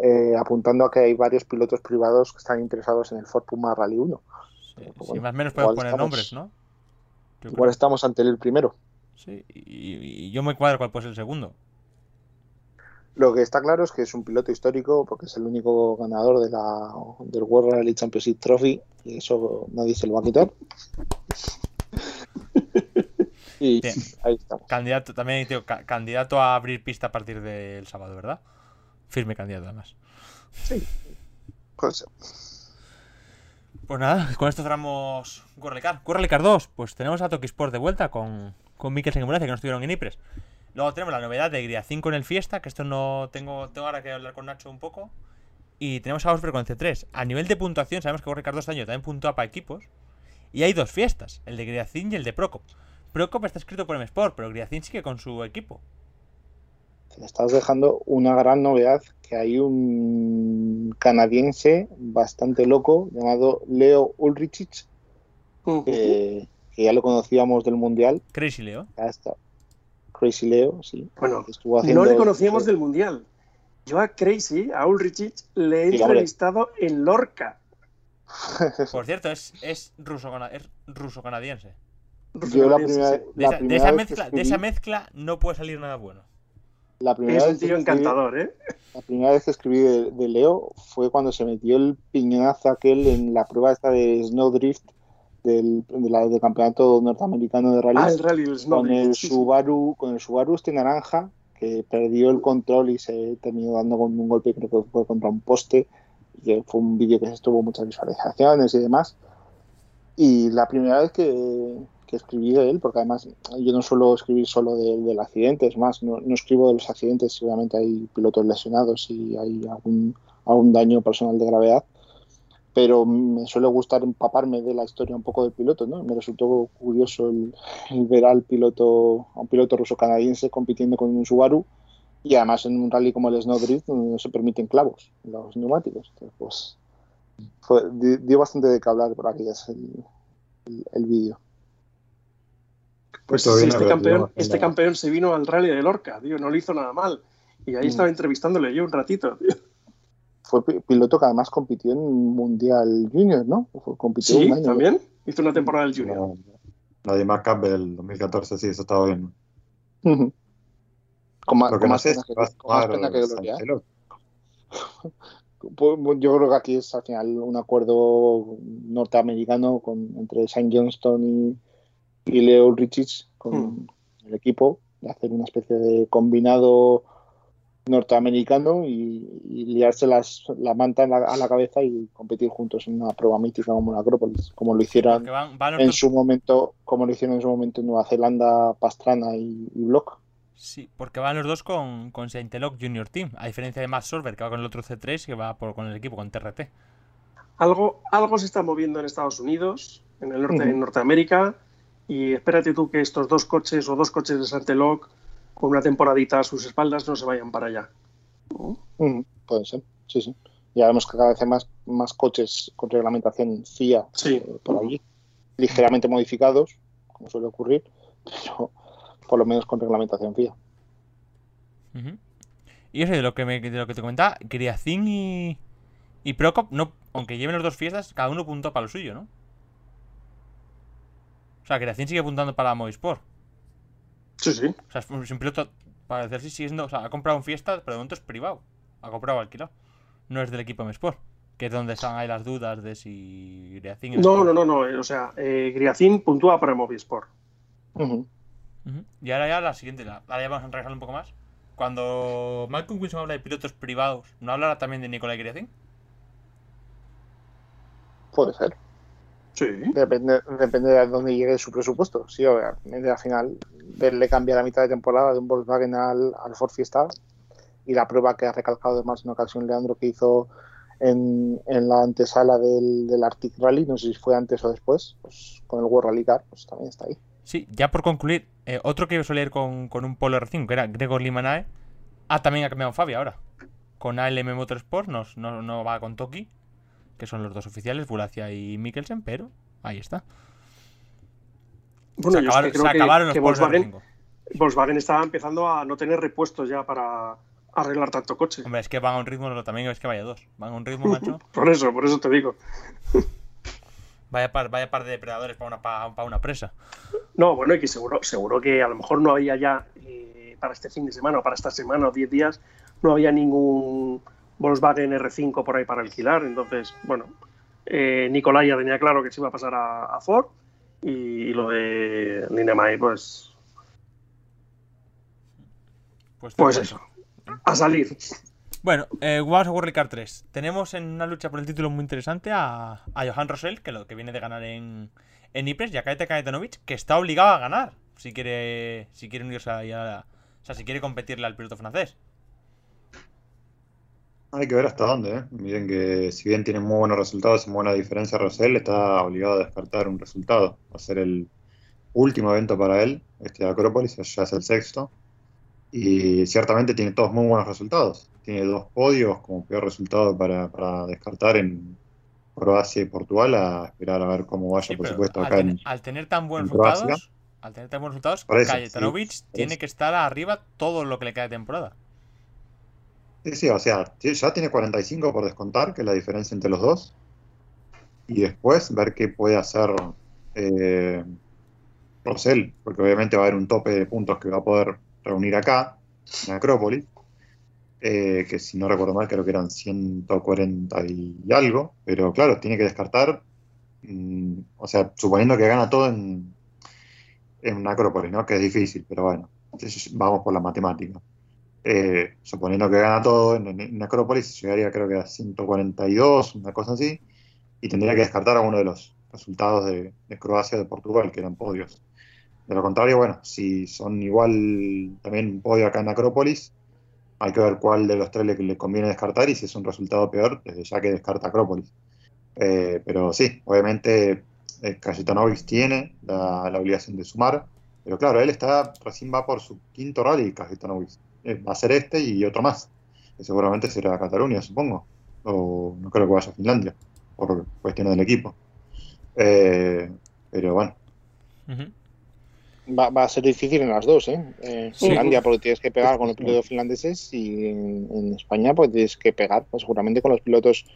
eh, apuntando a que hay varios pilotos privados que están interesados en el Ford Puma Rally 1. Sí, Bueno, sí, más o menos podemos poner estamos- nombres, ¿no? Igual estamos ante el primero. Sí, y, y yo me cuadro cuál puede ser el segundo. Lo que está claro es que es un piloto histórico porque es el único ganador de la, del World Rally Championship Trophy y eso nadie se lo va a quitar. y Bien. ahí estamos. Candidato, también, tío, ca- candidato a abrir pista a partir del sábado, ¿verdad? Firme candidato, además. Pues, Pues nada, con esto cerramos Gurrelicar. Gurrelicar 2, pues tenemos a Toki Sport de vuelta con, con Mikkelsen que no estuvieron en Ypres. Luego tenemos la novedad de Gria 5 en el Fiesta, que esto no tengo, tengo ahora que hablar con Nacho un poco. Y tenemos a Osberg con C3. A nivel de puntuación, sabemos que Gurrelicar 2 este año también puntúa para equipos. Y hay dos fiestas, el de Griacin y el de Procop. Procop está escrito por M-Sport, pero Griacin sigue con su equipo. Te estás dejando una gran novedad que hay un canadiense bastante loco llamado Leo Ulrichich que, que ya lo conocíamos del mundial Crazy Leo. ya está Crazy Leo sí Bueno, estuvo haciendo no le conocíamos del Mundial. Yo a Crazy, a Ulrichich, le he Sí, hombre. entrevistado en Lorca. Por cierto, es, es ruso, es ruso canadiense. yo la primera, Sí. De la esa, de primera esa vez que mezcla, de esa mezcla no puede salir nada bueno. La primera Es vez un tío escribí- encantador, ¿eh? La primera vez que escribí de, de Leo fue cuando se metió el piñonazo aquel en la prueba esta de Snowdrift del, de la- del campeonato norteamericano de rally Ah, el rally, el con el. Subaru con el Subaru este naranja que perdió el control y se terminó dando con un golpe creo que fue contra un poste y que fue un vídeo que estuvo muchas visualizaciones y demás y la primera vez que, que escribí de él porque además yo no suelo escribir solo de- del accidente es más no, no escribo de los accidentes seguramente hay pilotos lesionados y hay algún, algún daño personal de gravedad pero me suele gustar empaparme de la historia un poco del piloto, ¿no? Me resultó curioso el, el ver al piloto, a un piloto ruso-canadiense compitiendo con un Subaru y además en un rally como el Snowdrift no se permiten clavos los neumáticos. Entonces, pues fue, di- dio bastante de qué hablar por aquellas el, el, el vídeo. Pues sí, este, campeón, este campeón se vino al rally de Lorca, tío, no le hizo nada mal. Y ahí Mm. estaba entrevistándole yo un ratito, tío. Fue pi- piloto que además compitió en un Mundial Junior, ¿no? Compitió Sí, un año. también. Hizo una temporada del Junior. La de Mark Campbell del 2014, sí, eso estaba bien. Ujú. Con más, Lo que con más pena que, con más pena que gloria. Pues, yo creo que aquí es al final un acuerdo norteamericano con, entre Saint Johnston y, y Leo Richards con Hmm. el equipo de hacer una especie de combinado norteamericano y, y liarse las, la manta en la- a la cabeza y competir juntos en una prueba mítica como la Acrópolis, como lo hicieron van, van en su momento, como lo hicieron en su momento en Nueva Zelanda, Pastrana y, y Block. Sí, porque van los dos con, con Sainteloc Junior Team, a diferencia de Matt Sorber, que va con el otro C3 que va por, con el equipo, con TRT. Algo, algo se está moviendo en Estados Unidos, en el norte, Ujú. en Norteamérica, y espérate tú que estos dos coches o dos coches de Santeloc con una temporadita a sus espaldas no se vayan para allá. ¿No? Mm, puede ser, sí, sí. Ya vemos que cada vez hay más, más coches con reglamentación FIA Sí. eh, por allí, ligeramente modificados, como suele ocurrir, pero por lo menos con reglamentación FIA. Y eso de lo que, me, de lo que te comentaba, Griacin y, y Procop, no, aunque lleven los dos fiestas, cada uno apuntó para lo suyo, ¿no? O sea, Griacin sigue apuntando para Movisport. Sí, sí. O sea, es un piloto, para decir si sigue siendo, o sea, ha comprado un fiesta, pero de momento es privado. Ha comprado alquilado. No es del equipo M Sport. Que es donde están ahí las dudas de si Griacin es No, no, no, no. eh, O sea, eh, Griacin puntúa para Movisport. Y ahora ya la siguiente, la- ahora ya vamos a regresar un poco más. Cuando Malcolm Wilson habla de pilotos privados, ¿no hablará también de Nicolai Griacin? Puede ser. Sí. Depende, depende de dónde llegue su presupuesto. Sí, obviamente al final verle cambiar la mitad de temporada de un Volkswagen al, al Ford Fiesta y la prueba que ha recalcado más en una ocasión Leandro que hizo en, en la antesala del, del Arctic Rally, no sé si fue antes o después, pues con el World Rally Car, pues también está ahí. Sí, ya por concluir, eh, otro que solía ir con, con un Polo R5, que era Gregor Limanae. Ah, también ha cambiado Fabi ahora. Con ALM Motorsport, no, no, no va con Toki, que son los dos oficiales, Bulacia y Mikkelsen, pero ahí está. Bueno, se yo es que acabaron, creo se que- acabaron los que Volkswagen, R5. Volkswagen estaba empezando a no tener repuestos ya para arreglar tanto coche. Hombre, es que van a un ritmo, también es que vaya dos. Van a un ritmo, macho. Por eso, por eso te digo. Vaya par, vaya par de depredadores para una, pa- para una presa. No, bueno, y que seguro, seguro que a lo mejor no había ya eh, para este fin de semana o para esta semana o 10 días, no había ningún Volkswagen R5 por ahí para alquilar. Entonces, bueno, eh, Nicolai ya tenía claro que se iba a pasar a, a Ford y, y lo de Linemai, pues, Pues, pues eso, a salir. Bueno, eh, vamos a World Car 3. Tenemos en una lucha por el título muy interesante a, a Johan Rosell, que lo que viene de ganar en, en Ypres, y a Kajetanovic, que está obligado a ganar si quiere si quiere unirse a, a- o sea, si quiere competirle al piloto francés. Hay que ver hasta dónde, ¿eh? Miren que si bien tiene muy buenos resultados y muy buena diferencia, Rosell está obligado a descartar un resultado. Va a ser el último evento para él, este de Acrópolis, ya es el sexto. Y ciertamente tiene todos muy buenos resultados. Tiene dos podios como peor resultado para, para descartar en Croacia y Portugal, a esperar a ver cómo vaya, Sí, por supuesto, al, acá ten- en, al tener tan buenos resultados, al tener tan buenos resultados, Kajetanovic sí, tiene que estar arriba todo lo que le queda de temporada. Sí, sí, o sea, ya tiene 45 por descontar, que es la diferencia entre los dos. Y después ver qué puede hacer eh, Rosell, porque obviamente va a haber un tope de puntos que va a poder reunir acá, en Acrópolis. eh, que si no recuerdo mal, creo que eran 140 y algo. Pero claro, tiene que descartar, mm, o sea, suponiendo que gana todo en, en Acrópolis, ¿no? Que es difícil, pero bueno, vamos por la matemática. Eh, suponiendo que gana todo en, en- Acrópolis, llegaría creo que a 142, una cosa así, y tendría que descartar a uno de los resultados de, de Croacia de Portugal, que eran podios. De lo contrario, bueno, si son igual también un podio acá en Acrópolis, hay que ver cuál de los tres le, conviene descartar y si es un resultado peor, desde ya que descarta Acrópolis. Eh, pero sí, obviamente eh, tiene la, la obligación de sumar, pero claro, él está recién va por su quinto rally, Kajetanovic. Eh, va a ser este y otro más, que seguramente será Cataluña, supongo, o no creo que vaya a Finlandia, por cuestiones del equipo. Eh, pero bueno. Va, va a ser difícil en las dos, ¿eh? Eh, Sí. Finlandia porque tienes que pegar con los pilotos finlandeses y en, en España pues tienes que pegar pues, seguramente con los pilotos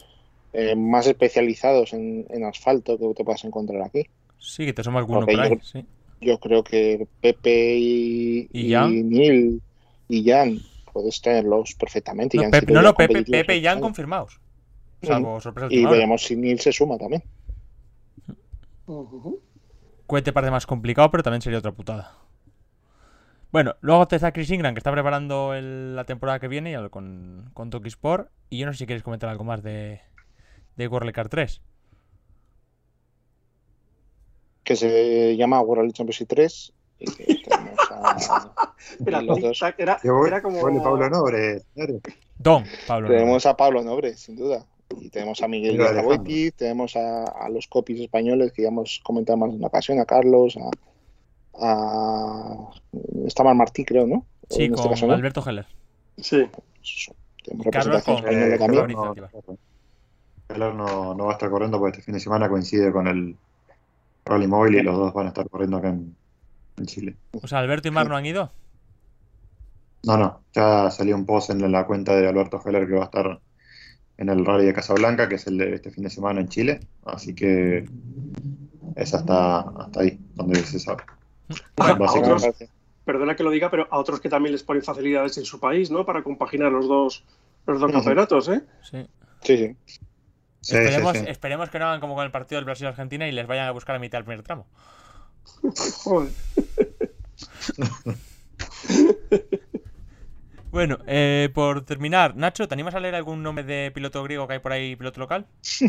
eh, más especializados en, en asfalto que te puedas encontrar aquí. Sí, que te suma alguno por ahí. yo- sí. Yo creo que Pepe y, ¿Y Jan? Neil y Jan puedes tenerlos perfectamente. No, Jan Pepe, no, Pepe, Pepe y Jan confirmados. salvo Y veremos si Neil se suma también. Parece más complicado, pero también sería otra putada. Bueno, luego te está Chris Ingram, que está preparando el- la temporada que viene y al- con, con Toki Sport. Y yo no sé si queréis comentar algo más de, de World Car 3. Que se llama World Championship 3. Y que tenemos a, Era, como. Pablo Nobre. Don, Pablo. Tenemos a Pablo Nobre, sin duda. Y tenemos a Miguel Aboiti, tenemos a, a los copies españoles que ya hemos comentado más de una ocasión, a Carlos, a, a estaba Martí, creo, ¿no? Sí, En este con caso, ¿no? Alberto Heller. Sí. Tenemos representación con- española eh, también. No, no va a estar corriendo porque este fin de semana coincide con el Rally Móvil y los dos van a estar corriendo acá en, en Chile. O sea, Alberto y Mar no han ido. No, no, ya salió un post en la cuenta de Alberto Heller que va a estar en el Rally de Casablanca, que es el de este fin de semana en Chile. Así que es hasta, hasta ahí, donde se sabe. Otros, perdona que lo diga, pero a otros que también les ponen facilidades en su país, ¿no? Para compaginar los dos, los dos campeonatos, ¿eh? Sí. Sí, sí. Sí, esperemos, sí, sí. esperemos que no hagan como con el partido del Brasil-Argentina y les vayan a buscar a mitad del primer tramo. Joder. Bueno, eh, por terminar, Nacho, ¿te animas a leer algún nombre de piloto griego que hay por ahí, piloto local?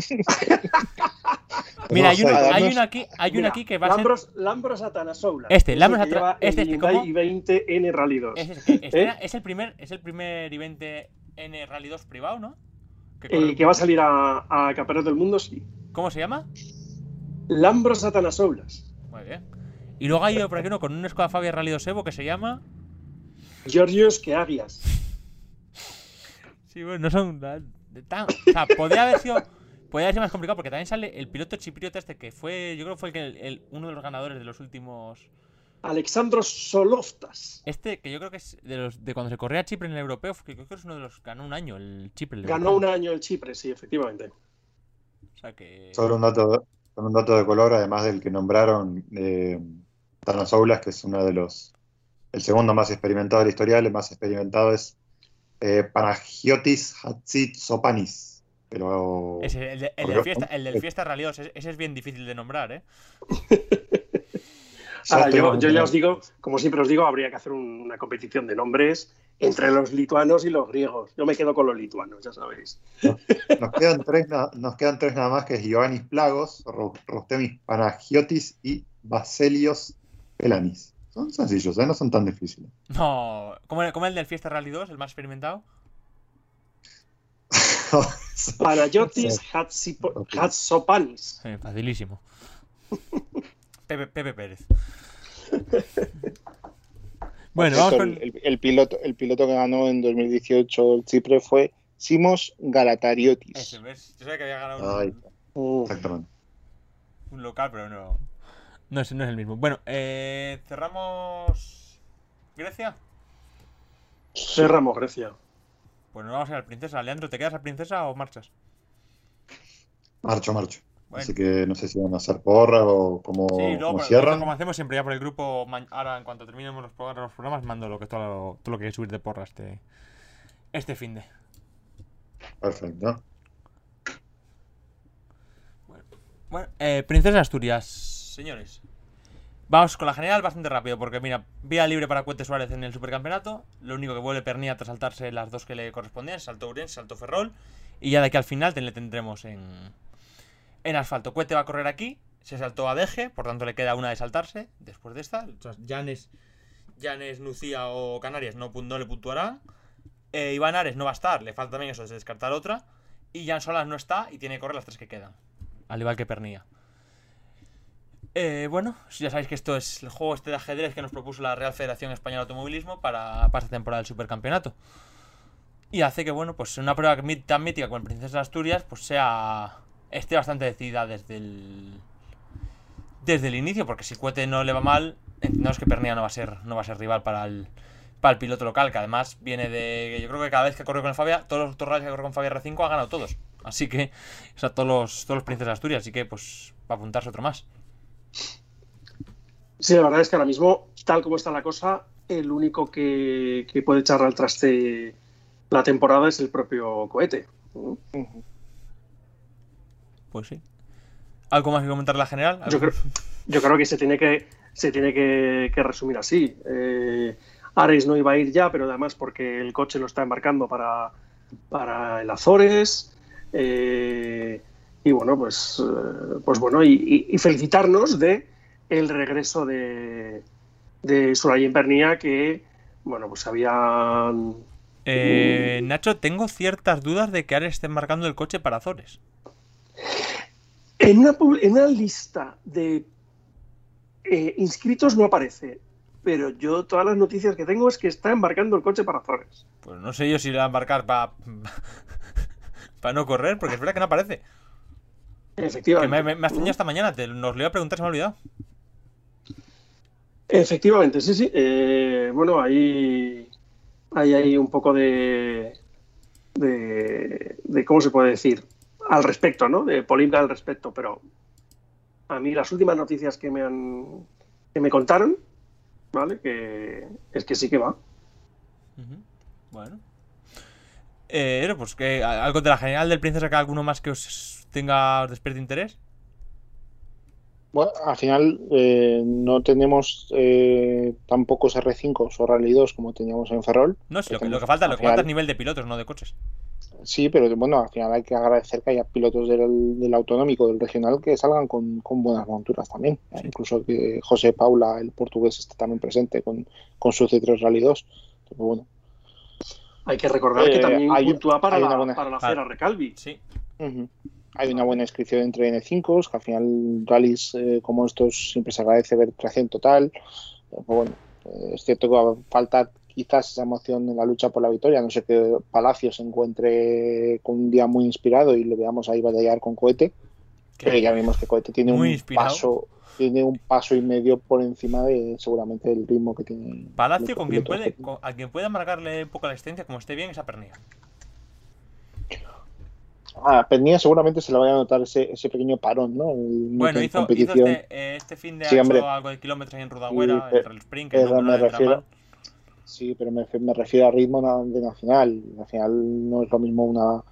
Mira, hay No, uno, hay aquí, hay uno Mira, aquí que va a ser. Lambros, Atanasoulas. Este, Es el Lambros que Ata- lleva este, el este, ¿cómo? i20N Rally 2. Es, espera, ¿Eh? es el primer, es el primer evento N Rally 2 privado, ¿no? Que Eh, que va a salir a, a Campeonato del Mundo, sí. ¿Cómo se llama? Lambros Atanasoulas. Muy bien. Y luego hay por aquí uno con un Skoda Fabia Rally 2 Evo que se llama. Georgios Keagias. Sí, bueno, no son tan- O sea, podría haber sido. Podría haber sido más complicado porque también sale el piloto chipriota este que fue. Yo creo que fue el, que- el- uno de los ganadores de los últimos. Alexandros Soloftas. Este, que yo creo que es de los de cuando se corría Chipre en el europeo, que creo que es uno de los. Ganó un año el Chipre. el Ganó europeo. un año el Chipre, sí, efectivamente. O sea que. Solo un dato, un dato de color, además del que nombraron eh, que es uno de los, el segundo más experimentado del historial, el más experimentado es eh, Panagiotis Hatzitsopanis. Pero Ese, el, de- el del fiesta, el del Fiesta Rally 2, ese, ese es bien difícil de nombrar, ¿eh? Ahora, estoy yo, con- yo ya os digo, como siempre os digo, habría que hacer un- una competición de nombres entre los lituanos y los griegos. Yo me quedo con los lituanos, ya sabéis. Nos quedan tres, nos quedan tres nada más, que es Giovannis Plagos, Ro- Rostemis Panagiotis y Baselios Pelanis. Son sencillos, ¿eh? no son tan difíciles. No. ¿Cómo, el- cómo el del Fiesta Rally 2, el más experimentado? Hatsipo- Hatsopanis. Sí, facilísimo. Pepe, Pepe Pérez. Bueno, vamos Esto, con. el, el- el piloto, el piloto que ganó en 2018 el Chipre fue Simos Galatariotis. Ese, ¿ves? Yo sabía que había ganado Ahí, un, exactamente. un local, pero no. No es, no es el mismo. Bueno, eh, cerramos. ¿Grecia? Cerramos Grecia. Pues nos vamos a ir al Princesa. Leandro, ¿te quedas al Princesa o marchas? Marcho, marcho. Bueno. Así que no sé si van a hacer porra o cómo, Sí, luego, cómo cierran. como hacemos siempre ya por el grupo, ahora en cuanto terminemos los programas, los programas mando lo que todo, lo- todo lo que hay que subir de porra este, este fin de. Perfecto. Bueno, eh, Princesa de Asturias, señores. Vamos con la general bastante rápido, porque mira, vía libre para Cuete Suárez en el supercampeonato. Lo único que vuelve Pernilla tras saltarse las dos que le correspondían, saltó Urense, saltó Ferrol. Y ya de aquí al final te- le tendremos en, en asfalto. Cuete va a correr aquí, se saltó a Deje, por tanto le queda una de saltarse. Después de esta, Llanes, Llanes, Nucía o Canarias no, le puntuarán. Eh, Iván Ares no va a estar, le falta también eso de descartar otra. Y Jan Solas no está y tiene que correr las tres que quedan. Al igual que Pernilla. Eh, bueno, ya sabéis que esto es el juego este de ajedrez que nos propuso la Real Federación Española de Automovilismo para, para esta temporada del Supercampeonato. Y hace que, bueno, pues una prueba tan mítica como el Princesa de Asturias, pues sea. Esté bastante decidida desde el. desde el inicio, porque si Cuete no le va mal, entendemos que Pernilla no va a ser, no va a ser rival para el, para el piloto local, que además viene de. Yo creo que cada vez que corre con el Fabia, todos los torrales que corre con Fabia R5 ha ganado todos. Así que, o sea, todos los, todos los Princesas de Asturias, así que, pues, para apuntarse otro más. Sí, la verdad es que ahora mismo, tal como está la cosa, el único que, que puede echar al traste la temporada es el propio cohete. Pues sí. ¿Algo más que comentar la general? Yo creo, yo creo que se tiene que, se tiene que, que resumir así. Eh, Ares no iba a ir ya, pero además porque el coche lo está embarcando para, para el Azores. Eh, y bueno, pues, eh, pues bueno, y, y, felicitarnos de el regreso de, de Soraya Pernía que, bueno, pues habían... Eh, Nacho, tengo ciertas dudas de que Ares esté embarcando el coche para Azores. En una, en una lista de eh, inscritos no aparece, pero yo todas las noticias que tengo es que está embarcando el coche para Azores. Pues no sé yo si le va a embarcar para para no correr, porque es verdad que no aparece. Efectivamente. Que me, has esta mañana, te, nos lo iba a preguntar, se me ha olvidado. Efectivamente, sí, sí. Eh, bueno, ahí hay ahí un poco de, de, de, ¿cómo se puede decir? Al respecto, ¿no? De polémica al respecto, pero a mí las últimas noticias que me han que me contaron, ¿vale? Que es que sí que va. Bueno. Eh, pues que algo de la general del princesa que alguno más que os tenga os despierte interés. Bueno, al final eh, no tenemos eh, tan pocos R5 o Rally 2 como teníamos en Ferrol. No, sí, lo, que, lo que falta, lo que final, falta es nivel de pilotos, no de coches. Sí, pero bueno, al final hay que agradecer que haya pilotos del, del autonómico, del regional, que salgan con, con buenas monturas también. Sí. Incluso que José Paula, el portugués, esté también presente con, con su C3 Rally 2. Entonces, bueno. Hay que recordar eh, que también hay, puntúa para, la, buena... para la Fera Recalvi. Sí. Uh -huh. Hay una buena inscripción entre N5, que al final rallies eh, como estos siempre se agradece ver tracción total. Pero, bueno, eh, es cierto que va a faltar quizás esa emoción en la lucha por la victoria. No sé que Palacio se encuentre con un día muy inspirado y lo veamos ahí batallar con Cohete. Pero ya vimos que Cohete tiene muy un inspirado. paso tiene un paso y medio por encima de seguramente del ritmo que tiene. Palacio con quien puede, con, a quien pueda marcarle un poco la existencia, como esté bien, esa pernilla. A Pernilla seguramente se le vaya a notar ese, ese pequeño parón, ¿no? Bueno, hizo, hizo este, eh, este, fin de sí, hecho algo de kilómetros en Rudagüera, sí, entre el sprint, que no, me refiero, Sí, pero me, me, refiero a ritmo de nacional. Nacional no es lo mismo una,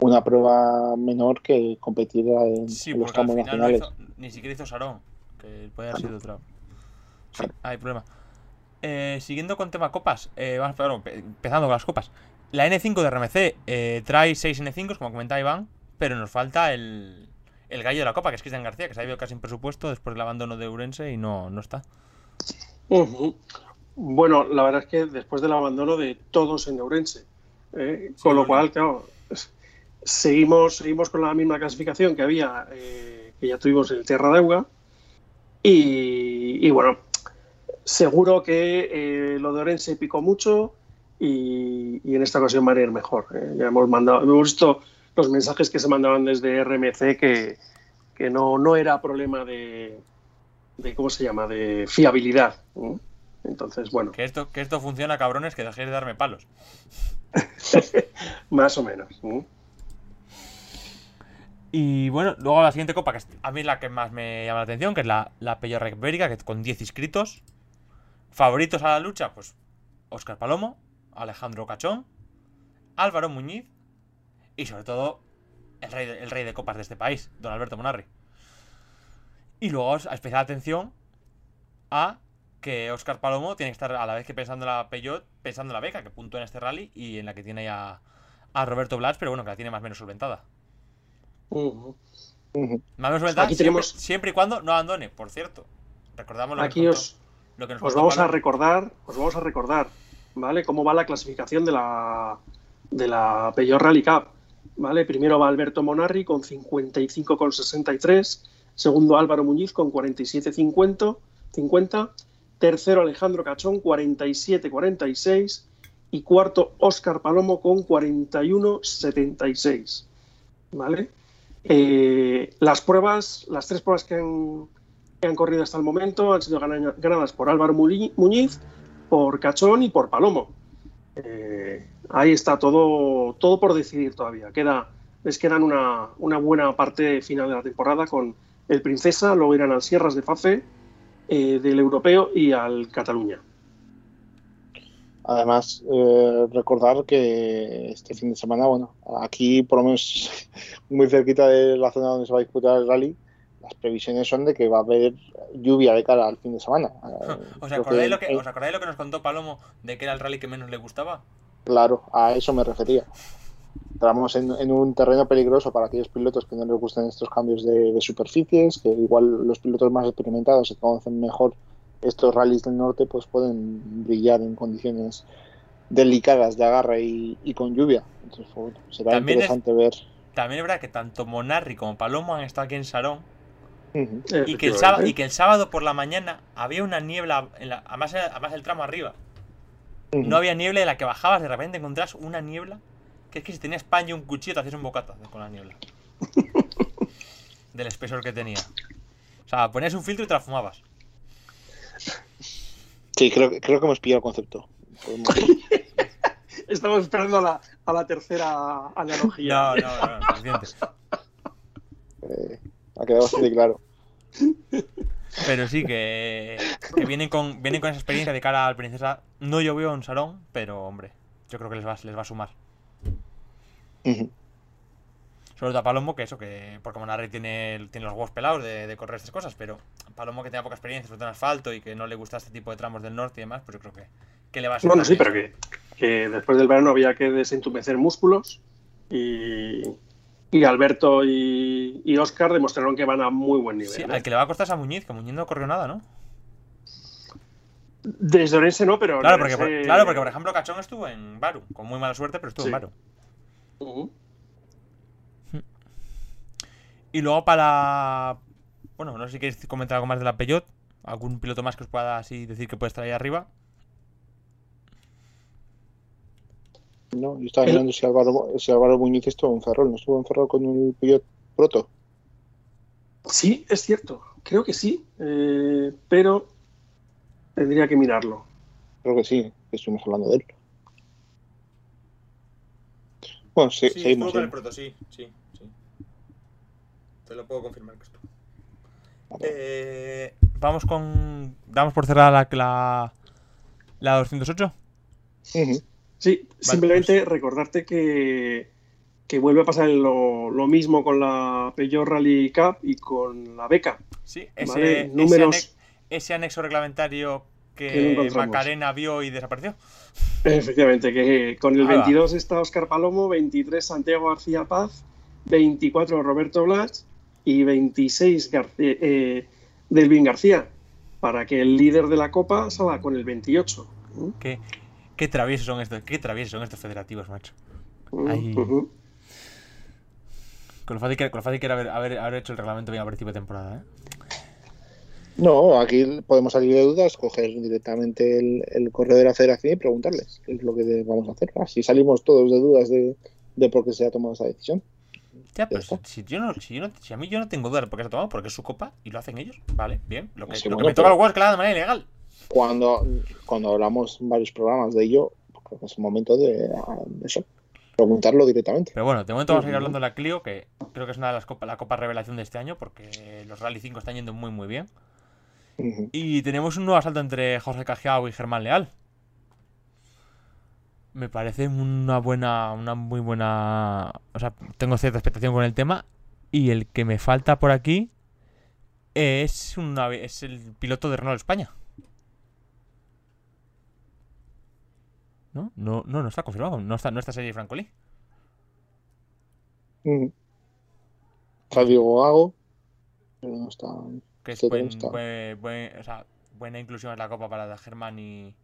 una prueba menor que competir en, sí, en los campos nacionales. No hizo, ni siquiera hizo Sarón, que puede haber sido otra. Sí, hay problema. Eh, siguiendo con tema copas, eh, vamos, perdón, empezando con las copas. La N5 de RMC eh, trae 6 N5s, como comentaba Iván, pero nos falta el, el gallo de la copa, que es Cristian García, que se ha ido casi en presupuesto después del abandono de Urense y no, no está. Uh -huh. Bueno, la verdad es que después del abandono de todos en Ourense, eh, sí, con lo cual, claro, seguimos, seguimos con la misma clasificación que había, eh, que ya tuvimos en Tierra de Auga, y, y bueno, seguro que eh, lo de Orense picó mucho y, y, en esta ocasión va a ir mejor. Eh. Ya hemos mandado, hemos visto los mensajes que se mandaban desde RMC que, que no, no era problema de, de, ¿cómo se llama?, de fiabilidad. ¿eh? Entonces, bueno. Que esto, que esto funciona, cabrones, que dejéis de darme palos. Más o menos. ¿eh? Y bueno, luego la siguiente copa, que a mí es la que más me llama la atención, que es la, la Recbérica, que con 10 inscritos. Favoritos a la lucha, pues Óscar Palomo, Alejandro Cachón, Álvaro Muñiz y sobre todo el rey, de, el rey de copas de este país, don Alberto Monarri. Y luego a especial atención a que Óscar Palomo tiene que estar a la vez que pensando en la Peugeot, pensando en la beca que puntúa en este rally y en la que tiene ya a Roberto Blas, pero bueno, que la tiene más o menos solventada. Uh -huh. Uh -huh. Más o menos solventada Aquí siempre, tenemos... siempre, y cuando no abandone, por cierto. Recordamos lo Aquí que os, lo que nos os vamos a recordar, os vamos a recordar, ¿vale? Cómo va la clasificación de la de la Rally Cup, ¿vale? Primero va Alberto Monarri con 55,63, segundo Álvaro Muñiz con 47,50, 50, tercero Alejandro Cachón 47-46 y cuarto Óscar Palomo con 41-76. ¿Vale? Eh, las pruebas, las tres pruebas que han, que han, corrido hasta el momento han sido ganadas por Álvaro Muñiz, por Cachón y por Palomo. Eh, ahí está todo, todo por decidir todavía. Queda, les quedan una, una, buena parte final de la temporada con el Princesa, luego irán al Sierras de Fafe eh, del europeo y al Cataluña. Además, eh, recordar que este fin de semana, bueno, aquí por lo menos muy cerquita de la zona donde se va a disputar el rally, las previsiones son de que va a haber lluvia de cara al fin de semana. ¿Os acordáis, lo que, ¿Os acordáis lo que nos contó Palomo de que era el rally que menos le gustaba? Claro, a eso me refería. Entramos en, en, un terreno peligroso para aquellos pilotos que no les gustan estos cambios de, de, superficies, que igual los pilotos más experimentados se conocen mejor estos rallies del norte, pues pueden brillar en condiciones delicadas de agarre y, y con lluvia. Entonces, bueno, será también interesante es, ver. También es verdad que tanto Monarri como Palomo han estado aquí en Sarón. Y, que el sábado, y que el sábado por la mañana había una niebla, en la, además, además el tramo arriba. No había niebla en la que bajabas, de repente encontrás una niebla que es que si tenías pan y un cuchillo te hacías un bocata con la niebla. Del espesor que tenía. O sea, ponías un filtro y te la fumabas. Sí, creo, creo que hemos pillado el concepto. Estamos esperando a la, a la tercera analogía. No, no, no, suficiente. Eh, ha quedado bastante claro. Pero sí, que, que vienen, con, vienen con esa experiencia de cara al Princesa. No llovió en Sarón, pero hombre, yo creo que les va, les va a sumar. Uh -huh. Sobre todo a Palomo, que eso, que porque Monarri tiene, tiene los huevos pelados de, de, correr estas cosas, pero Palomo que tenga poca experiencia, sobre todo en asfalto y que no le gusta este tipo de tramos del norte y demás, pues yo creo que, que le va a ser. Bueno, sí, pero que, que, después del verano había que desentumecer músculos y, y Alberto y, y, Oscar demostraron que van a muy buen nivel. Sí, ¿eh? al que le va a costar es a Muñiz, que Muñiz no corrió nada, ¿no? Desde Orense no, pero. Claro, porque, por, claro, porque por ejemplo Cachón estuvo en Baru, con muy mala suerte, pero estuvo sí. en Baru. Uh -huh. Y luego para. Bueno, no sé si queréis comentar algo más de la Peugeot. ¿Algún piloto más que os pueda así decir que puede estar ahí arriba? No, yo estaba mirando si Álvaro, si Álvaro Muñiz estuvo en Ferrol. ¿No estuvo en Ferrol con el Peugeot Proto? Sí, es cierto. Creo que sí. Eh, pero tendría que mirarlo. Creo que sí, que estuvimos hablando de él. Bueno, sí, sí seguimos. Con el proto, sí, sí, sí. Te lo puedo confirmar que esto. Eh, vamos con. Damos por cerrada la, la, la 208. Uh -huh. Sí, vale, simplemente pues... recordarte que, que vuelve a pasar lo, lo, mismo con la Peugeot Rally Cup y con la beca. Sí, ese, ¿vale? Números... ese, anexo, ese anexo reglamentario que, Macarena vio y desapareció. Efectivamente, que con el Ahí 22 va. está Oscar Palomo, 23 Santiago García Paz, 24 Roberto Blas y 26 García, eh, Delvin García, para que el líder de la Copa salga con el 28. ¿Qué, qué traviesos son estos, qué traviesos son estos federativos, macho. Ahí... Uh -huh. Con lo fácil que, con lo fácil que era haber, haber, haber, hecho el reglamento bien a principio de temporada, ¿eh? No, aquí podemos salir de dudas, coger directamente el, el, correo de la federación y preguntarles qué es lo que vamos a hacer. Así salimos todos de dudas de, de por qué se ha tomado esa decisión. Ya, pero si, yo no, si, yo no, si, a mí yo no tengo dudas de por qué se ha tomado, porque es su copa y lo hacen ellos, vale, bien. Lo que, sí, lo bueno, que me toca al es que la de manera ilegal. Cuando, cuando hablamos en varios programas de ello, creo que es el momento de, de eso preguntarlo directamente. Pero bueno, de momento vamos a ir hablando de la Clio, que creo que es una de las copas, la copa revelación de este año, porque los Rally 5 están yendo muy muy bien. Uh -huh. Y tenemos un nuevo asalto entre Jorge Cajiao y Germán Leal. Me parece una buena, una muy buena. O sea, tengo cierta expectación con el tema. Y el que me falta por aquí es una, es el piloto de Renault España. ¿No? No, no, no está confirmado. No está, no está Sergi Francolí. Mm. Está Diego Gago, pero no está. Que es buen, buen, buen, o sea, buena inclusión en la copa para Germán y,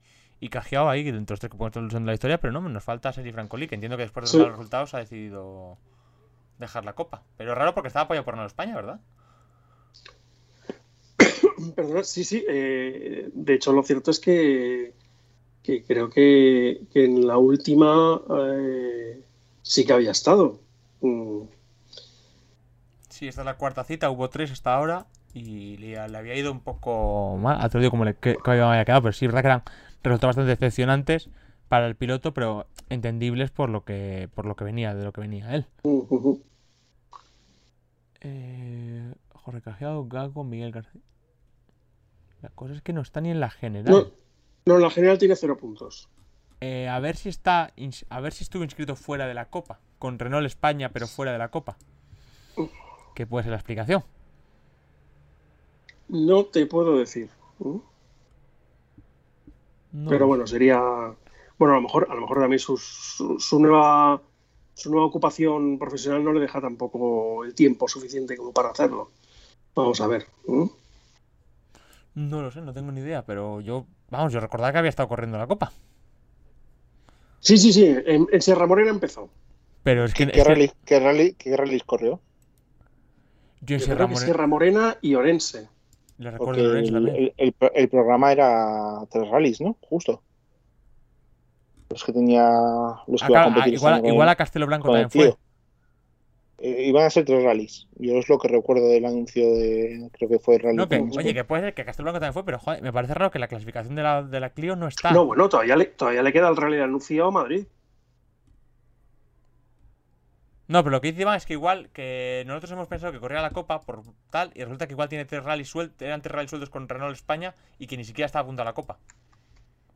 y Cajiao ahí, dentro de los tres que podemos de la historia, pero no, nos falta Sergi Francolí, que entiendo que después de sí. los resultados ha decidido dejar la copa. Pero es raro porque estaba apoyado por Renault España, ¿verdad? Perdona, sí, sí. Eh, de hecho, lo cierto es que que creo que, que en la última eh, sí que había estado. Mm. Sí, esta es la cuarta cita, hubo tres hasta ahora y le, le había ido un poco mal, ha traído como le que, que había quedado, pero sí, es verdad que eran resultados bastante decepcionantes para el piloto, pero entendibles por lo que por lo que venía, de lo que venía él. Uh -huh. eh, Jorge Cajeado, Gago, Miguel García. La cosa es que no está ni en la general. No. No, la general tiene cero puntos. Eh, a ver si está. A ver si estuvo inscrito fuera de la Copa. Con Renault España, pero fuera de la Copa. ¿Qué puede ser la explicación? No te puedo decir. ¿Mm? No Pero bueno, sería. Bueno, a lo mejor, a lo mejor también su, su nueva su nueva ocupación profesional no le deja tampoco el tiempo suficiente como para hacerlo. Vamos a ver. ¿Mm? No lo sé, no tengo ni idea, pero yo, vamos, yo recordaba que había estado corriendo la copa. Sí, sí, sí. En, en Sierra Morena empezó. Pero es que, ¿Qué, es que rally, qué, rally, ¿Qué rallies corrió? yo en Yo Sierra creo que Morena Sierra Morena y Orense. le recuerdo Porque de Lorenzo el, también. el- el- el programa era tres rallies, ¿no? Justo. Los que tenía. Los que iba a Acá- ah, competir igual, a Castelo Blanco también fue. Clio. Eh, iban a ser tres rallies. Yo es lo que recuerdo del anuncio de. Creo que fue el rally. No, que, oye, que puede ser que Castelo Blanco también fue, pero joder, me parece raro que la clasificación de la, de la Clio no está. No, bueno, todavía le, todavía le queda el rally anunciado a Madrid. No, pero lo que dice Iván es que igual que nosotros hemos pensado que corría la Copa por tal, y resulta que igual tiene tres rallies sueltos, eran tres rallies sueltos con Renault España y que ni siquiera estaba a punto a la Copa.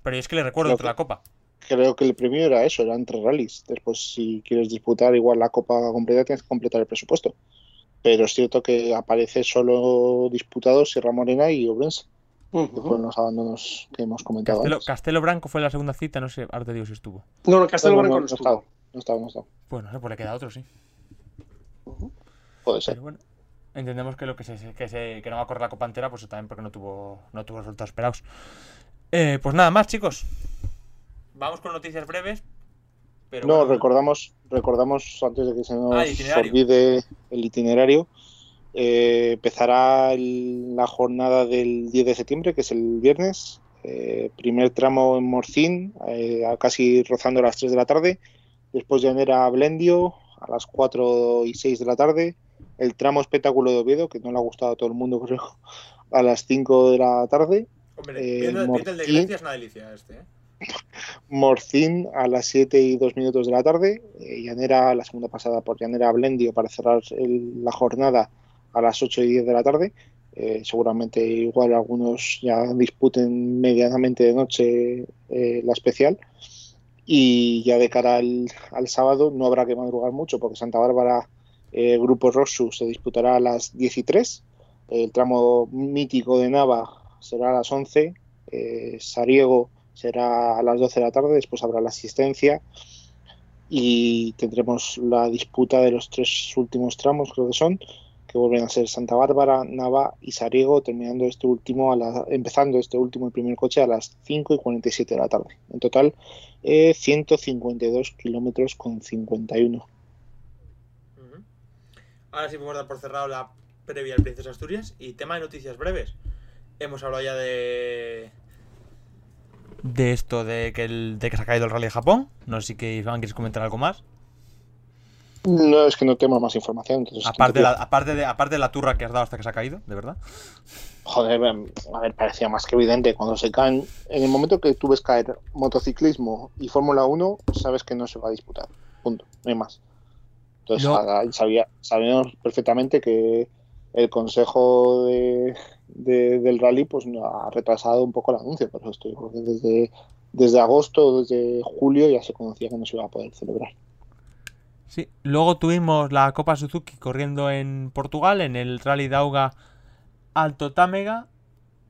Pero es que le recuerdo otra la Copa. Creo que el premio era eso, eran tres rallies. Después, si quieres disputar igual la copa completa, tienes que completar el presupuesto. Pero es cierto que aparece solo disputados Sierra Morena y Obrense, fueron los abandonos que hemos comentado Castelo, antes. Castelo Blanco fue la segunda cita, no sé, ahora te digo si estuvo. No, no, Castelo No, Branco no, no no estuvo. estaba. No estaba, no estaba. Pues no sé, pues le queda otro, sí. Puede ser. Pero bueno, entendemos que lo que se, que se que no va a correr la copa entera, pues también porque no tuvo no tuvo resultados esperados. Eh, pues nada más, chicos. Vamos con noticias breves. Pero no, bueno, recordamos, recordamos antes de que se nos Ah, olvide el itinerario. eh, empezará el- la jornada del 10 de septiembre, que es el viernes. eh, primer tramo en Morcín, eh, a casi rozando las 3 de la tarde. Después Llanera a Blendio, a las 4 y 6 de la tarde. El tramo espectáculo de Oviedo, que no le ha gustado a todo el mundo, creo, a las 5 de la tarde. Hombre, viendo, viendo el de. Grecia es una delicia este, ¿eh? Morcín a las 7 y 2 minutos de la tarde. eh, Llanera, la segunda pasada por Llanera Blendio para cerrar la jornada a las 8 y 10 de la tarde. Eh, seguramente igual algunos ya disputen medianamente de noche eh, la especial. Y ya de cara al, sábado no habrá que madrugar mucho porque Santa Bárbara, eh, Grupo Rosu, se disputará a las 10 y 3. El tramo mítico de Nava será a las 11. eh, Sariego será a las 12 de la tarde, después habrá la asistencia y tendremos la disputa de los tres últimos tramos, creo que son, que vuelven a ser Santa Bárbara, Nava y Sariego, terminando este último, a la- empezando este último, el primer coche, a las 5 y 47 de la tarde. En total, eh, 152 kilómetros con 51. Ujú. Ahora sí podemos dar por cerrado la previa al Princesa Asturias y tema de noticias breves. Hemos hablado ya de de esto de que el, de que se ha caído el rally de Japón. No sé si que Iván quieres comentar algo más. No es que no tengo más información. Entonces, Aparte de, la, aparte de aparte de la turra que has dado hasta que se ha caído, de verdad. Joder, em, a ver, parecía más que evidente. Cuando se caen, en el momento que tú ves caer motociclismo y Fórmula 1, sabes que no se va a disputar. Punto, no hay más. Entonces, No. a- sabía, sabíamos perfectamente que el consejo de, de- del rally pues ha retrasado un poco el anuncio, por eso estoy, desde, desde agosto, desde julio ya se conocía que no se iba a poder celebrar. Sí. Luego tuvimos la Copa Suzuki corriendo en Portugal, en el Rally de Auga Alto Támega.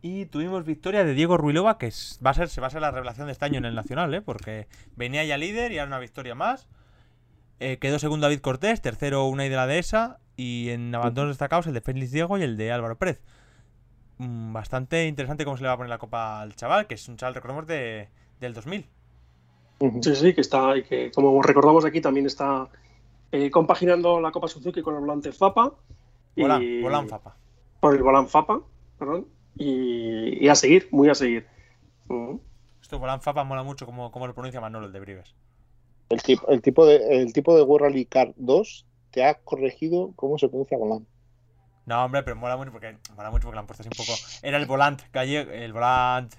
Y tuvimos victoria de Diego Ruilova, que va a ser, se va a ser la revelación de este año en el Nacional, ¿eh? porque venía ya líder y ahora una victoria más. Eh, quedó segundo David Cortés, tercero Unai de la Dehesa y en abandonos destacados el de Félix Diego y el de Álvaro Pérez. Mm, Bastante interesante cómo se le va a poner la copa al chaval, que es un chaval, recordemos, de, del 2000. Ujú. Sí, sí, que está, y que como recordamos aquí también está eh, compaginando la Copa Suzuki con el volante FAPA. Volán, y- Volán Fapa. Por el volante FAPA, perdón. Y, y a seguir, muy a seguir. Esto Volán Fapa mola mucho como, como lo pronuncia Manolo, el de Brives. El, tipo, el, tipo de, el tipo de World Rally Car 2 te ha corregido cómo se pronuncia Golán. No, hombre, pero mola mucho porque mola mucho porque le han puesto así un poco. Era el volant gallego, el volant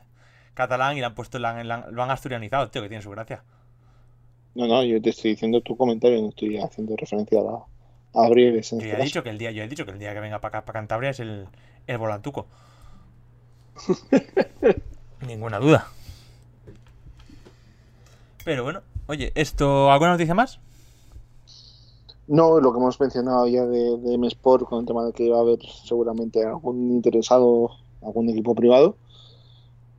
catalán y le han puesto la- la- lo han asturianizado, tío, que tiene su gracia. No, no, yo te estoy diciendo tu comentario, no estoy haciendo referencia a, la- a Brieves en Yo este he caso. dicho que el día, yo he dicho que el día que venga para para Cantabria es el, el volantuco. Ninguna duda. Pero bueno, oye, esto, ¿alguna noticia más? No, lo que hemos mencionado ya de, de M-Sport con el tema de que va a haber seguramente algún interesado, algún equipo privado.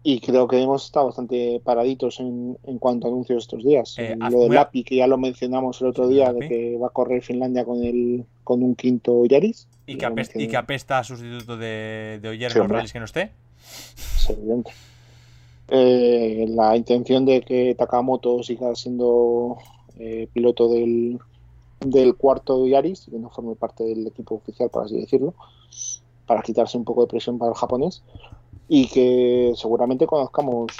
Y creo que hemos estado bastante paraditos en, en cuanto a anuncios estos días. Eh, lo del API, que ya lo mencionamos el otro día, de que va a correr Finlandia con el con un quinto Yaris. Y que, apesta, y que apesta a sustituto de, de Oyer Sí, los rallies que no esté. Es evidente. Eh, la intención de que Takamoto siga siendo eh, piloto del, del cuarto Yaris que no forme parte del equipo oficial, por así decirlo, para quitarse un poco de presión para el japonés y que seguramente conozcamos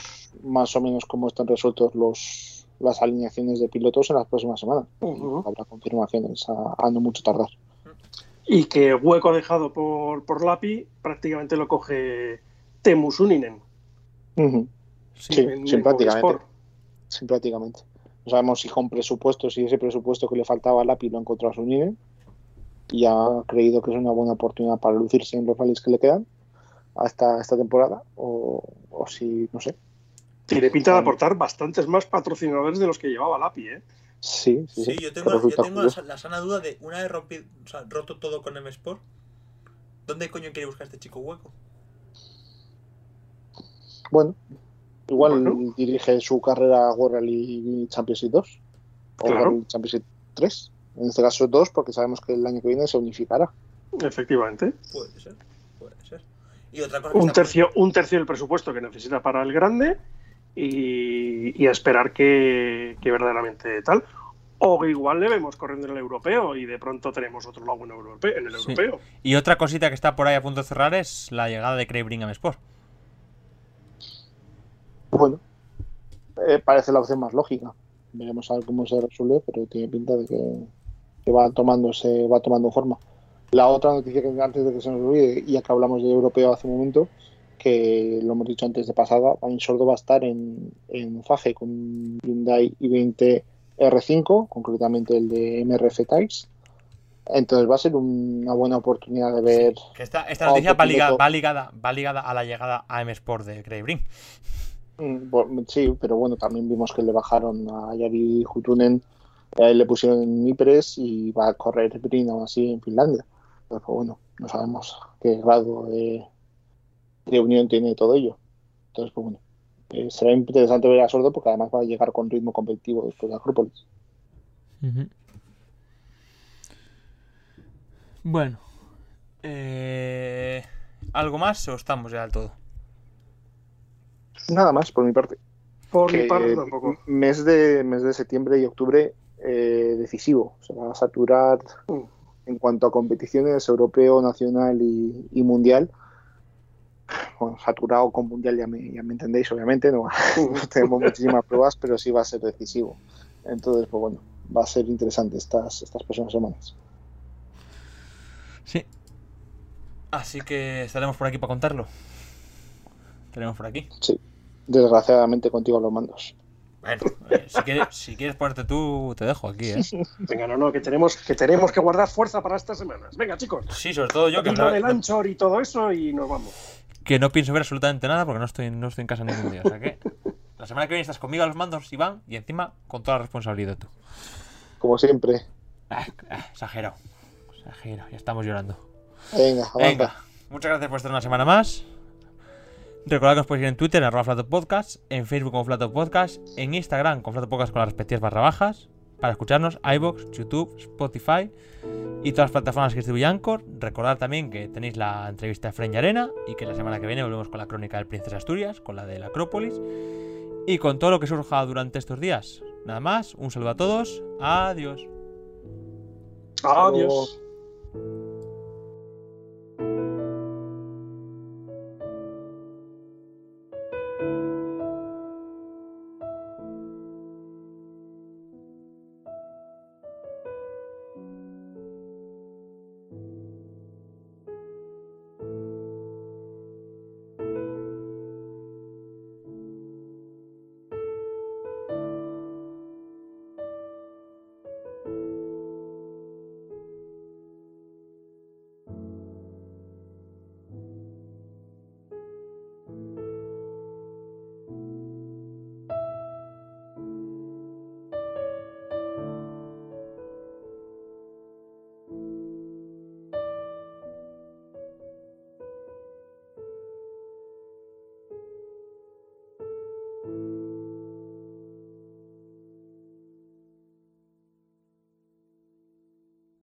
más o menos cómo están resueltos los las alineaciones de pilotos en las próximas semanas. Ujú. Habrá confirmaciones a, a no mucho tardar. Y que hueco dejado por, por Lapi prácticamente lo coge Temu Suninen. Ujú. Sí. Sí, sí, en prácticamente. Sí, prácticamente. No sabemos si con presupuesto, si ese presupuesto que le faltaba al API lo ha encontrado a su nivel y ha creído que es una buena oportunidad para lucirse en los rallies que le quedan hasta esta temporada o, o si, no sé. Tiene pinta de aportar bastantes más patrocinadores de los que llevaba Lapi, ¿eh? Sí, sí, Sí, sí. yo tengo, yo tengo la, sana duda de una vez rompido, o sea, roto todo con M Sport, ¿dónde coño quiere buscar este chico hueco? Bueno, igual Bueno. dirige su carrera World Rally Championship 2 o Claro. World Rally Championship 3. En este caso 2 porque sabemos que el año que viene se unificará. Efectivamente. Puede ser, puede ser. Y otra cosa Un tercio, un tercio del presupuesto que necesita para el grande y, y a esperar que, que verdaderamente tal. O igual le vemos corriendo en el europeo y de pronto tenemos otro lago en, europeo, en el Sí. europeo. Y otra cosita que está por ahí a punto de cerrar es la llegada de Craig Brigham Sport. Bueno, eh, parece la opción más lógica. Veremos a ver cómo se resuelve, pero tiene pinta de que, que va tomándose, va tomando forma. La otra noticia que antes de que se nos olvide, y ya que hablamos de europeo hace un momento, que lo hemos dicho antes de pasada, también Sordo va a estar en, en FAGE con un Hyundai i20 R5, concretamente el de MRF Types. Entonces va a ser una buena oportunidad de ver Que esta, esta noticia va ligada, piloto. va, ligada, va ligada a la llegada a M Sport de Brink. Mm, Sí, pero bueno, también vimos que le bajaron a Yari Hutunen, a él le pusieron en Ypres y va a correr Brin aún así en Finlandia. Pero pues, bueno, no sabemos qué grado de, de unión tiene todo ello. Entonces, pues bueno, eh, será interesante ver a Sordo porque además va a llegar con ritmo competitivo después de Acrópolis. Bueno. Eh, ¿Algo más o estamos ya del todo? Nada más por mi parte. Por mi parte tampoco. Mes de, mes de septiembre y octubre eh, decisivo. Se va a saturar Mm. en cuanto a competiciones europeo, nacional y, y mundial. Bueno, saturado con mundial ya me, ya me entendéis, obviamente. No, tenemos muchísimas pruebas, pero sí va a ser decisivo. Entonces, pues bueno, va a ser interesante estas, estas próximas semanas. Sí. Así que estaremos por aquí para contarlo. Estaremos por aquí. Desgraciadamente contigo a los mandos. Bueno, eh, si, quieres, si quieres ponerte tú, te dejo aquí, ¿eh? Venga, no, no, que tenemos, que tenemos que guardar fuerza para estas semanas. Venga, chicos. Sí, sobre todo yo, que no, el anchor y todo eso y nos vamos. que no pienso ver absolutamente nada porque no estoy, no estoy en casa ningún día. O sea que la semana que viene estás conmigo a los mandos, Iván, y encima con toda la responsabilidad tú. Como siempre. Ah, ah, exagero. Exagero, ya estamos llorando. Venga, avanza. Venga, muchas gracias por estar una semana más. Recordad que os podéis ir en Twitter, arroba Flato Podcast, en Facebook como Flato Podcast, en Instagram con Flato Podcast con las respectivas barra bajas, para escucharnos, iBox, YouTube, Spotify y todas las plataformas que distribuye Anchor. Recordad también que tenéis la entrevista de Fren y Arena y que la semana que viene volvemos con la crónica del Princesa Asturias, con la de la Acrópolis y con todo lo que surja durante estos días. Nada más, un saludo a todos, adiós. Adiós.